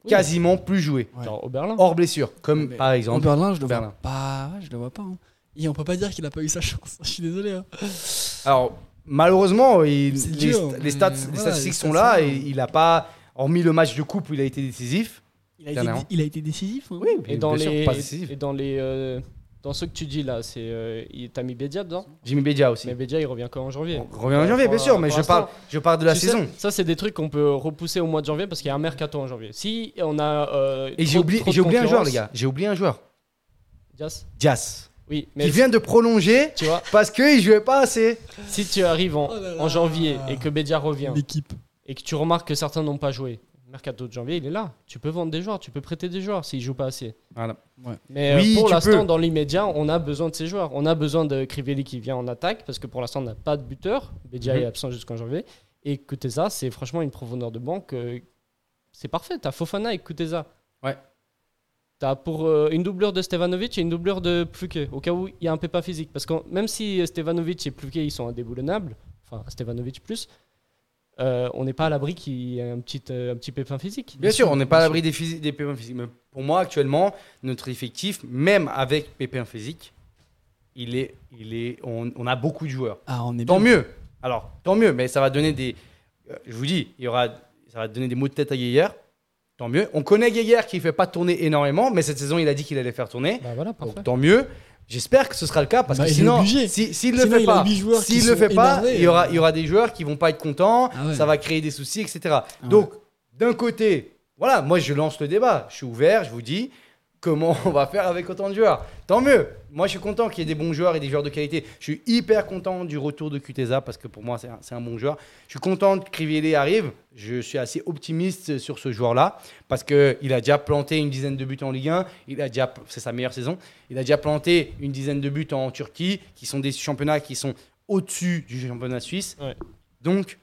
Speaker 3: Oui.
Speaker 1: quasiment plus jouer
Speaker 3: Genre Oberlin.
Speaker 1: hors blessure, comme
Speaker 2: Mais
Speaker 1: par exemple.
Speaker 2: Berlin, je le
Speaker 1: Berlin.
Speaker 2: vois pas. Ouais, je le vois pas. hein. Et on peut pas dire qu'il a pas eu sa chance. Je suis désolé. hein.
Speaker 1: Alors malheureusement, il- les,
Speaker 2: dur,
Speaker 1: les stats,
Speaker 2: voilà,
Speaker 1: les statistiques sont là et il a pas, hormis le match de coupe où il a été décisif.
Speaker 2: Il a, été, il a été décisif. hein.
Speaker 3: Et dans les
Speaker 1: pas décisif.
Speaker 3: et dans les euh, dans ceux que tu dis là, c'est euh, il- t'as mis Bedia dedans.
Speaker 1: Jimmy Bedia aussi.
Speaker 3: Mais Bedia il revient quand en janvier.
Speaker 1: On revient en janvier, bien sûr, mais je parle, je parle de la
Speaker 3: tu sais,
Speaker 1: saison.
Speaker 3: ça c'est des trucs qu'on peut repousser au mois de janvier parce qu'il y a un mercato en janvier. Si on a euh,
Speaker 1: Et j'ai
Speaker 3: trop-
Speaker 1: oublié,
Speaker 3: trop de
Speaker 1: j'ai oublié un joueur,
Speaker 3: concurrence-
Speaker 1: les gars. J'ai oublié un joueur.
Speaker 3: Dias
Speaker 1: Dias.
Speaker 3: Oui, mais
Speaker 1: Qui vient de prolonger
Speaker 3: tu vois,
Speaker 1: parce qu'il jouait pas assez.
Speaker 3: si tu arrives en,
Speaker 2: Oh là là.
Speaker 3: en janvier et que Bedia revient
Speaker 2: L'équipe.
Speaker 3: et que tu remarques que certains n'ont pas joué, mercato de janvier, il est là. Tu peux vendre des joueurs, tu peux prêter des joueurs s'ils jouent pas assez.
Speaker 1: Voilà.
Speaker 3: Mais
Speaker 1: Oui,
Speaker 3: euh, pour l'instant, dans l'immédiat, on a besoin de ces joueurs. On a besoin de Crivelli qui vient en attaque parce que pour l'instant, on n'a pas de buteur. Bedia
Speaker 1: Mhm.
Speaker 3: est absent jusqu'en janvier. Et Kuteza, c'est franchement une profondeur de banque. euh, c'est parfait. T'as Fofana et Kuteza.
Speaker 1: Ouais.
Speaker 3: T'as pour euh, une doublure de Stevanovic et une doublure de Pluquet, au cas où il y a un pépin physique. Parce que même si Stevanovic et Pluquet ils sont indéboulonnables, enfin Stevanovic plus, euh, on n'est pas à l'abri qu'il y ait un petit, euh, un petit pépin physique.
Speaker 1: Bien sûr, on n'est pas à l'abri des, pépins physiques. Mais pour moi, actuellement, notre effectif, même avec pépins physiques, il est, il est, on, on a beaucoup de joueurs.
Speaker 2: Ah, on est
Speaker 1: Tant
Speaker 2: bien.
Speaker 1: mieux. Alors, tant mieux, mais ça va donner des. euh, je vous dis, il y aura, ça va donner des mots de tête à Geiger. Tant mieux. On connaît Geiger qui ne fait pas tourner énormément, mais cette saison, il a dit qu'il allait faire tourner.
Speaker 3: Bah voilà,
Speaker 1: Donc, tant mieux. J'espère que ce sera le cas parce
Speaker 2: Bah,
Speaker 1: que sinon, si- s'il ne le fait pas, s'il le fait pas, il y aura, il y aura des joueurs qui vont pas être contents.
Speaker 2: Ah ouais.
Speaker 1: Ça va créer des soucis, etc.
Speaker 2: ouais.
Speaker 1: Donc, d'un côté, voilà, moi je lance le débat. Je suis ouvert, je vous dis comment on va faire avec autant de joueurs. Tant mieux. Moi, je suis content qu'il y ait des bons joueurs et des joueurs de qualité. Je suis hyper content du retour de Kuteza parce que pour moi, c'est un, bon joueur. Je suis content que Crivelli arrive. Je suis assez optimiste sur ce joueur-là parce qu'il a déjà planté une dizaine de buts en Ligue 1. Il a déjà, c'est sa meilleure saison. Il a déjà planté une dizaine de buts en Turquie, qui sont des championnats qui sont au-dessus du championnat suisse.
Speaker 3: Ouais.
Speaker 1: Donc,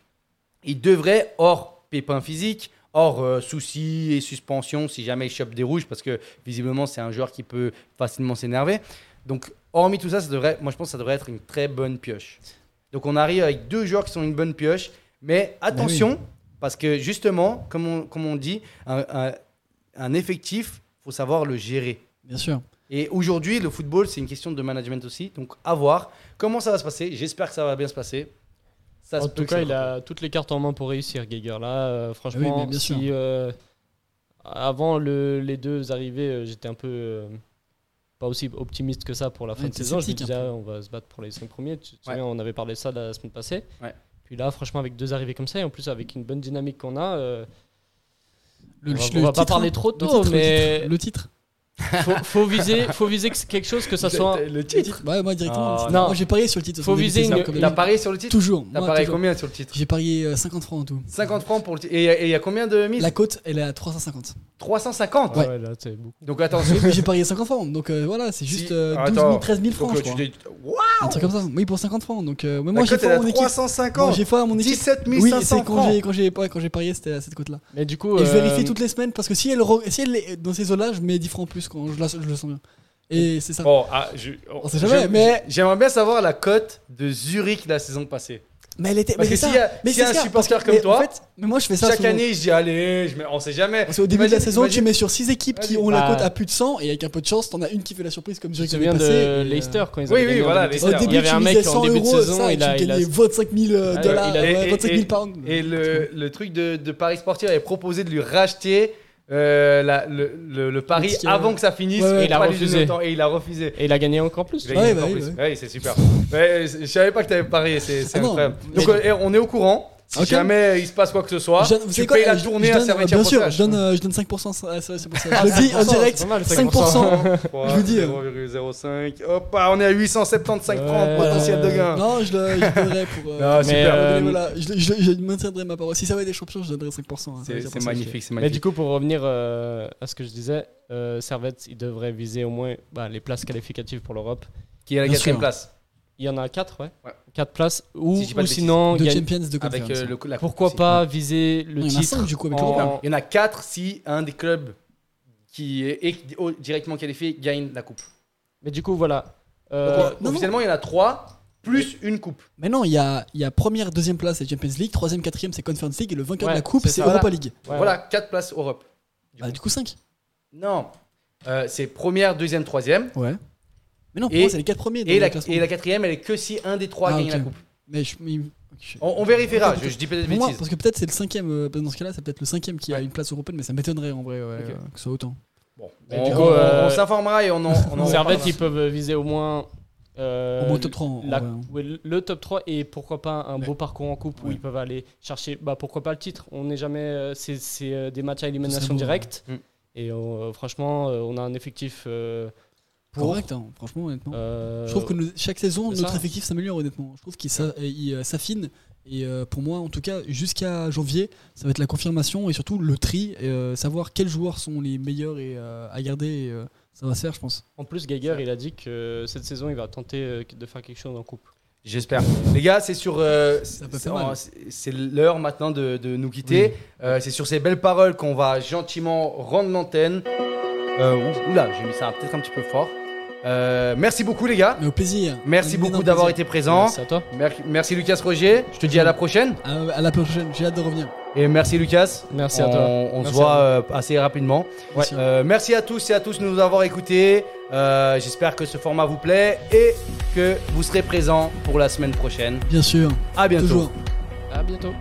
Speaker 1: il devrait, hors pépin physique, hors euh, soucis et suspension, si jamais il chope des rouges, parce que visiblement, c'est un joueur qui peut facilement s'énerver. Donc, hormis tout ça, ça devrait, moi je pense que ça devrait être une très bonne pioche. Donc, on arrive avec deux joueurs qui sont une bonne pioche, mais attention, parce que justement, comme on, comme on dit, un, un- un effectif, faut savoir le gérer.
Speaker 2: Bien sûr.
Speaker 1: Et aujourd'hui, le football, c'est une question de management aussi. Donc, à voir comment ça va se passer. J'espère que ça va bien se passer. Ça
Speaker 3: En tout cas, il a toutes les cartes en main pour réussir, Geiger. Là, euh, franchement,
Speaker 2: sûr.
Speaker 3: si, euh, avant le- les deux arrivées, euh, j'étais un peu euh, pas aussi optimiste que ça pour la fin
Speaker 2: Ouais,
Speaker 3: de saison. Je me disais, ah, on va se battre pour les cinq premiers. Tu te
Speaker 1: Ouais.
Speaker 3: on avait parlé de ça la semaine passée.
Speaker 1: Ouais.
Speaker 3: Puis là, franchement, avec deux arrivées comme ça, et en plus avec une bonne dynamique qu'on a,
Speaker 2: Le,
Speaker 3: on va,
Speaker 2: le
Speaker 3: on va pas parler trop
Speaker 2: Le
Speaker 3: tôt,
Speaker 2: titre,
Speaker 3: mais
Speaker 2: Le titre.
Speaker 3: Faut, faut viser, faut viser que c'est quelque chose que ça soit.
Speaker 1: Le titre
Speaker 2: Ouais, moi directement.
Speaker 1: Ah,
Speaker 3: non.
Speaker 2: Moi j'ai parié sur le titre.
Speaker 3: Faut viser une-
Speaker 1: T'as parié sur le titre
Speaker 2: Toujours.
Speaker 1: T'as parié
Speaker 2: toujours.
Speaker 1: combien sur le titre
Speaker 2: J'ai parié euh, 50 francs en tout.
Speaker 1: 50 francs pour le titre. Et il y a combien de mises
Speaker 2: La cote, elle est à 350.
Speaker 1: 350
Speaker 3: Ah ouais, là, c'est beaucoup.
Speaker 1: Donc attention.
Speaker 2: Mais j'ai parié 50 francs. Donc euh, voilà, c'est juste
Speaker 1: Si-
Speaker 2: euh, 12
Speaker 1: Attends.
Speaker 2: 000, 13 000 francs.
Speaker 1: Donc,
Speaker 2: je
Speaker 1: euh, tu
Speaker 2: crois.
Speaker 1: dis- Waouh
Speaker 2: Un truc comme ça. Oui, pour 50 francs. Donc euh, moi j'ai
Speaker 1: est
Speaker 2: à mon
Speaker 1: à
Speaker 2: équipe.
Speaker 1: 350
Speaker 2: Moi j'ai à mon équipe.
Speaker 1: 17
Speaker 2: Oui,
Speaker 1: 500
Speaker 2: c'est quand
Speaker 1: francs
Speaker 2: j'ai quand j'ai ouais, quand j'ai parié c'était à cette cote là.
Speaker 3: Mais du coup,
Speaker 2: Et je
Speaker 3: euh,
Speaker 2: vérifie toutes les semaines parce que si elle re- si elle est dans ces eaux-là, je mets 10 francs en plus quand je, la- je le sens bien. Et c'est ça.
Speaker 1: Bon, ah, je,
Speaker 2: On sait jamais,
Speaker 1: je-
Speaker 2: mais-
Speaker 1: J'aimerais bien savoir la cote de Zurich la saison passée.
Speaker 2: Mais elle était.
Speaker 1: Parce
Speaker 2: mais
Speaker 1: que
Speaker 2: c'est
Speaker 1: s'il
Speaker 2: ça.
Speaker 1: y a-
Speaker 2: Mais
Speaker 1: s'il y a
Speaker 2: c'est
Speaker 1: un
Speaker 2: ça,
Speaker 1: supporter
Speaker 2: que-
Speaker 1: comme
Speaker 2: mais
Speaker 1: toi,
Speaker 2: En fait, mais moi je fais ça.
Speaker 1: Chaque
Speaker 2: souvent.
Speaker 1: année, je dis allez, je me- on sait jamais.
Speaker 2: Parce qu'au début de la
Speaker 1: Imagine-
Speaker 2: saison,
Speaker 1: imagine-
Speaker 2: tu mets sur 6 équipes qui
Speaker 1: Vas-y.
Speaker 2: ont la
Speaker 3: Bah.
Speaker 2: cote à plus de 100 et avec un peu de chance, t'en as une qui fait la surprise comme
Speaker 3: Je
Speaker 2: Zurich
Speaker 3: me
Speaker 2: l'année
Speaker 3: souviens
Speaker 2: passée.
Speaker 3: de
Speaker 2: et, euh,
Speaker 3: Leicester quand ils
Speaker 1: Oui,
Speaker 3: avaient
Speaker 1: oui,
Speaker 3: gagné en
Speaker 1: voilà,
Speaker 3: début de
Speaker 1: Leicester.
Speaker 2: Au
Speaker 3: saison.
Speaker 2: début,
Speaker 3: Il y avait
Speaker 2: tu
Speaker 3: un
Speaker 2: misais
Speaker 3: mec
Speaker 2: 100
Speaker 3: en début de
Speaker 2: euros,
Speaker 3: saison,
Speaker 2: ça,
Speaker 3: il a,
Speaker 2: tu
Speaker 3: il a
Speaker 2: gagnais 25 000 euh, dollars,
Speaker 3: il a-
Speaker 2: ouais,
Speaker 1: et-
Speaker 2: 25
Speaker 1: et-
Speaker 2: 000 pounds.
Speaker 1: Et le, le truc de, de Paris Sportif avait proposé de lui racheter euh, la- le, le, le pari avant
Speaker 2: ouais.
Speaker 1: que ça finisse.
Speaker 2: Ouais, ouais.
Speaker 1: pour
Speaker 3: Il a refusé.
Speaker 1: Et il a refusé.
Speaker 3: Et il a gagné encore plus.
Speaker 1: Il a
Speaker 2: Ouais, bah oui,
Speaker 1: plus.
Speaker 2: bah
Speaker 1: Ouais, c'est super. Ouais, je savais pas que tu avais parié, c'est c'est
Speaker 2: Ah non.
Speaker 1: incroyable.
Speaker 2: Mais-
Speaker 1: Donc euh, on est au courant. Si jamais il se passe quoi que ce soit,
Speaker 2: Je
Speaker 1: tu
Speaker 2: savez quoi,
Speaker 1: payes la
Speaker 2: je-
Speaker 1: tournée
Speaker 2: je
Speaker 1: à Servetien
Speaker 2: Bien sûr, je donne, euh, je donne 5%. ça- ça- c'est pour ça.
Speaker 3: Ah,
Speaker 2: Je le dis en
Speaker 3: 5%,
Speaker 2: direct.
Speaker 3: c'est pas mal,
Speaker 2: 5%. Je vous dis, euh.
Speaker 1: 0,05. Hop, ah, on est à 875 francs
Speaker 3: Ouais.
Speaker 1: potentiel de gain.
Speaker 2: Non, je le je donnerai pour. euh,
Speaker 1: Ah,
Speaker 3: Mais,
Speaker 1: super.
Speaker 3: euh,
Speaker 2: voilà, je, je, je maintiendrai ma parole. Si ça va être des champions, je donnerai 5%. hein,
Speaker 1: C'est
Speaker 2: être
Speaker 1: c'est
Speaker 2: 5%,
Speaker 1: magnifique,
Speaker 3: Mais
Speaker 1: magnifique.
Speaker 3: du coup, pour revenir euh, à ce que je disais, euh, Servette, il devrait viser au moins bah, les places qualificatives pour l'Europe.
Speaker 1: Qui est à la quatrième place
Speaker 3: Il y en a 4, ouais.
Speaker 1: Ouais.
Speaker 3: 4 places. Ou,
Speaker 1: Si
Speaker 3: sinon,
Speaker 2: De Champions de
Speaker 1: avec euh, le, la
Speaker 3: pourquoi
Speaker 1: coupe
Speaker 3: pas viser le
Speaker 2: il y en a
Speaker 3: titre
Speaker 2: du coup, avec
Speaker 3: en-
Speaker 2: l'Europe.
Speaker 1: Il y en a 4 si un des clubs qui est directement qualifié gagne la coupe.
Speaker 3: Mais du coup, voilà.
Speaker 1: Donc,
Speaker 3: Euh,
Speaker 2: non,
Speaker 1: officiellement, il y en a 3 plus une coupe.
Speaker 2: Mais non, il y a, il y a première, deuxième place, c'est Champions League, troisième, quatrième, c'est Conference League, et le vainqueur
Speaker 3: Ouais,
Speaker 2: de la coupe,
Speaker 3: c'est.
Speaker 2: Europa
Speaker 1: Voilà.
Speaker 2: League.
Speaker 3: ouais,
Speaker 1: Voilà, 4 places Europe. Du
Speaker 2: Bah,
Speaker 1: coup.
Speaker 2: du coup, 5.
Speaker 1: Non, Euh, c'est première, deuxième, troisième.
Speaker 2: Ouais. Mais non, pour
Speaker 1: Et-
Speaker 2: moi, c'est les 4 premiers. dans
Speaker 1: Et
Speaker 2: le
Speaker 1: la,
Speaker 2: classement.
Speaker 1: et la quatrième, elle est que si un des trois
Speaker 2: Ah,
Speaker 1: gagne
Speaker 2: ok.
Speaker 1: la coupe.
Speaker 2: Mais je. mais- ok.
Speaker 1: On, on vérifiera, je, je dis peut-être
Speaker 2: Pour moi,
Speaker 1: bêtises.
Speaker 2: parce que peut-être c'est le cinquième. euh, dans ce cas-là, c'est peut-être le cinquième qui a
Speaker 1: Ouais.
Speaker 2: une place européenne, mais ça m'étonnerait en vrai ouais,
Speaker 1: Ok.
Speaker 2: euh, que ce soit autant.
Speaker 1: Bon,
Speaker 3: Mais
Speaker 1: on,
Speaker 3: du coup,
Speaker 1: on-
Speaker 3: euh,
Speaker 1: on s'informera et on en, on en
Speaker 3: Servette,
Speaker 1: reparlera.
Speaker 3: ils peuvent viser au moins. euh,
Speaker 2: Au moins top 3 en- en
Speaker 3: la-
Speaker 2: vrai, hein.
Speaker 3: ouais, le top 3 et pourquoi pas un beau parcours en coupe où
Speaker 2: Ouais.
Speaker 3: ils peuvent aller chercher bah pourquoi pas le titre on n'est jamais euh, c'est c'est, euh, des matchs à élimination
Speaker 2: beau,
Speaker 3: directe
Speaker 1: ouais. Mm.
Speaker 3: et euh, franchement euh, on a un effectif euh, pour
Speaker 2: Correct, hein, franchement, honnêtement.
Speaker 3: euh,
Speaker 2: Je trouve que nous- chaque saison, notre
Speaker 3: ça.
Speaker 2: effectif s'améliore honnêtement. Je trouve qu'il euh, s'affine. Et euh, pour moi, en tout cas, jusqu'à janvier, ça va être la confirmation et surtout le tri, et, euh, savoir quels joueurs sont les meilleurs et, euh, à garder. et, euh, ça va se faire, je pense.
Speaker 3: en plus Geiger il a dit que cette saison il va tenter de faire quelque chose en coupe
Speaker 1: J'espère. Les gars, c'est sur. euh, c'est l'heure maintenant de, de nous quitter. Euh, c'est sur ces belles paroles qu'on va gentiment rendre l'antenne. Euh, oula, j'ai mis ça peut-être un petit peu fort. Euh, merci beaucoup les gars.
Speaker 2: Mais au plaisir.
Speaker 1: Merci
Speaker 2: Un
Speaker 1: beaucoup
Speaker 2: énorme
Speaker 1: d'avoir
Speaker 2: plaisir.
Speaker 1: été présent.
Speaker 3: Merci à toi.
Speaker 1: Mer- Merci Lucas Roger. Je te dis à la prochaine.
Speaker 2: À, à la prochaine, j'ai hâte de revenir.
Speaker 1: Et merci Lucas.
Speaker 3: Merci à
Speaker 1: On-
Speaker 3: toi.
Speaker 1: On, se
Speaker 3: Merci
Speaker 1: voit
Speaker 3: à
Speaker 1: euh, assez rapidement.
Speaker 2: Merci.
Speaker 1: Euh, merci à tous et à tous de nous avoir écoutés. Euh, J'espère que ce format vous plaît et que vous serez présents pour la semaine prochaine.
Speaker 2: Bien sûr.
Speaker 1: À bientôt.
Speaker 2: Toujours.
Speaker 3: À bientôt.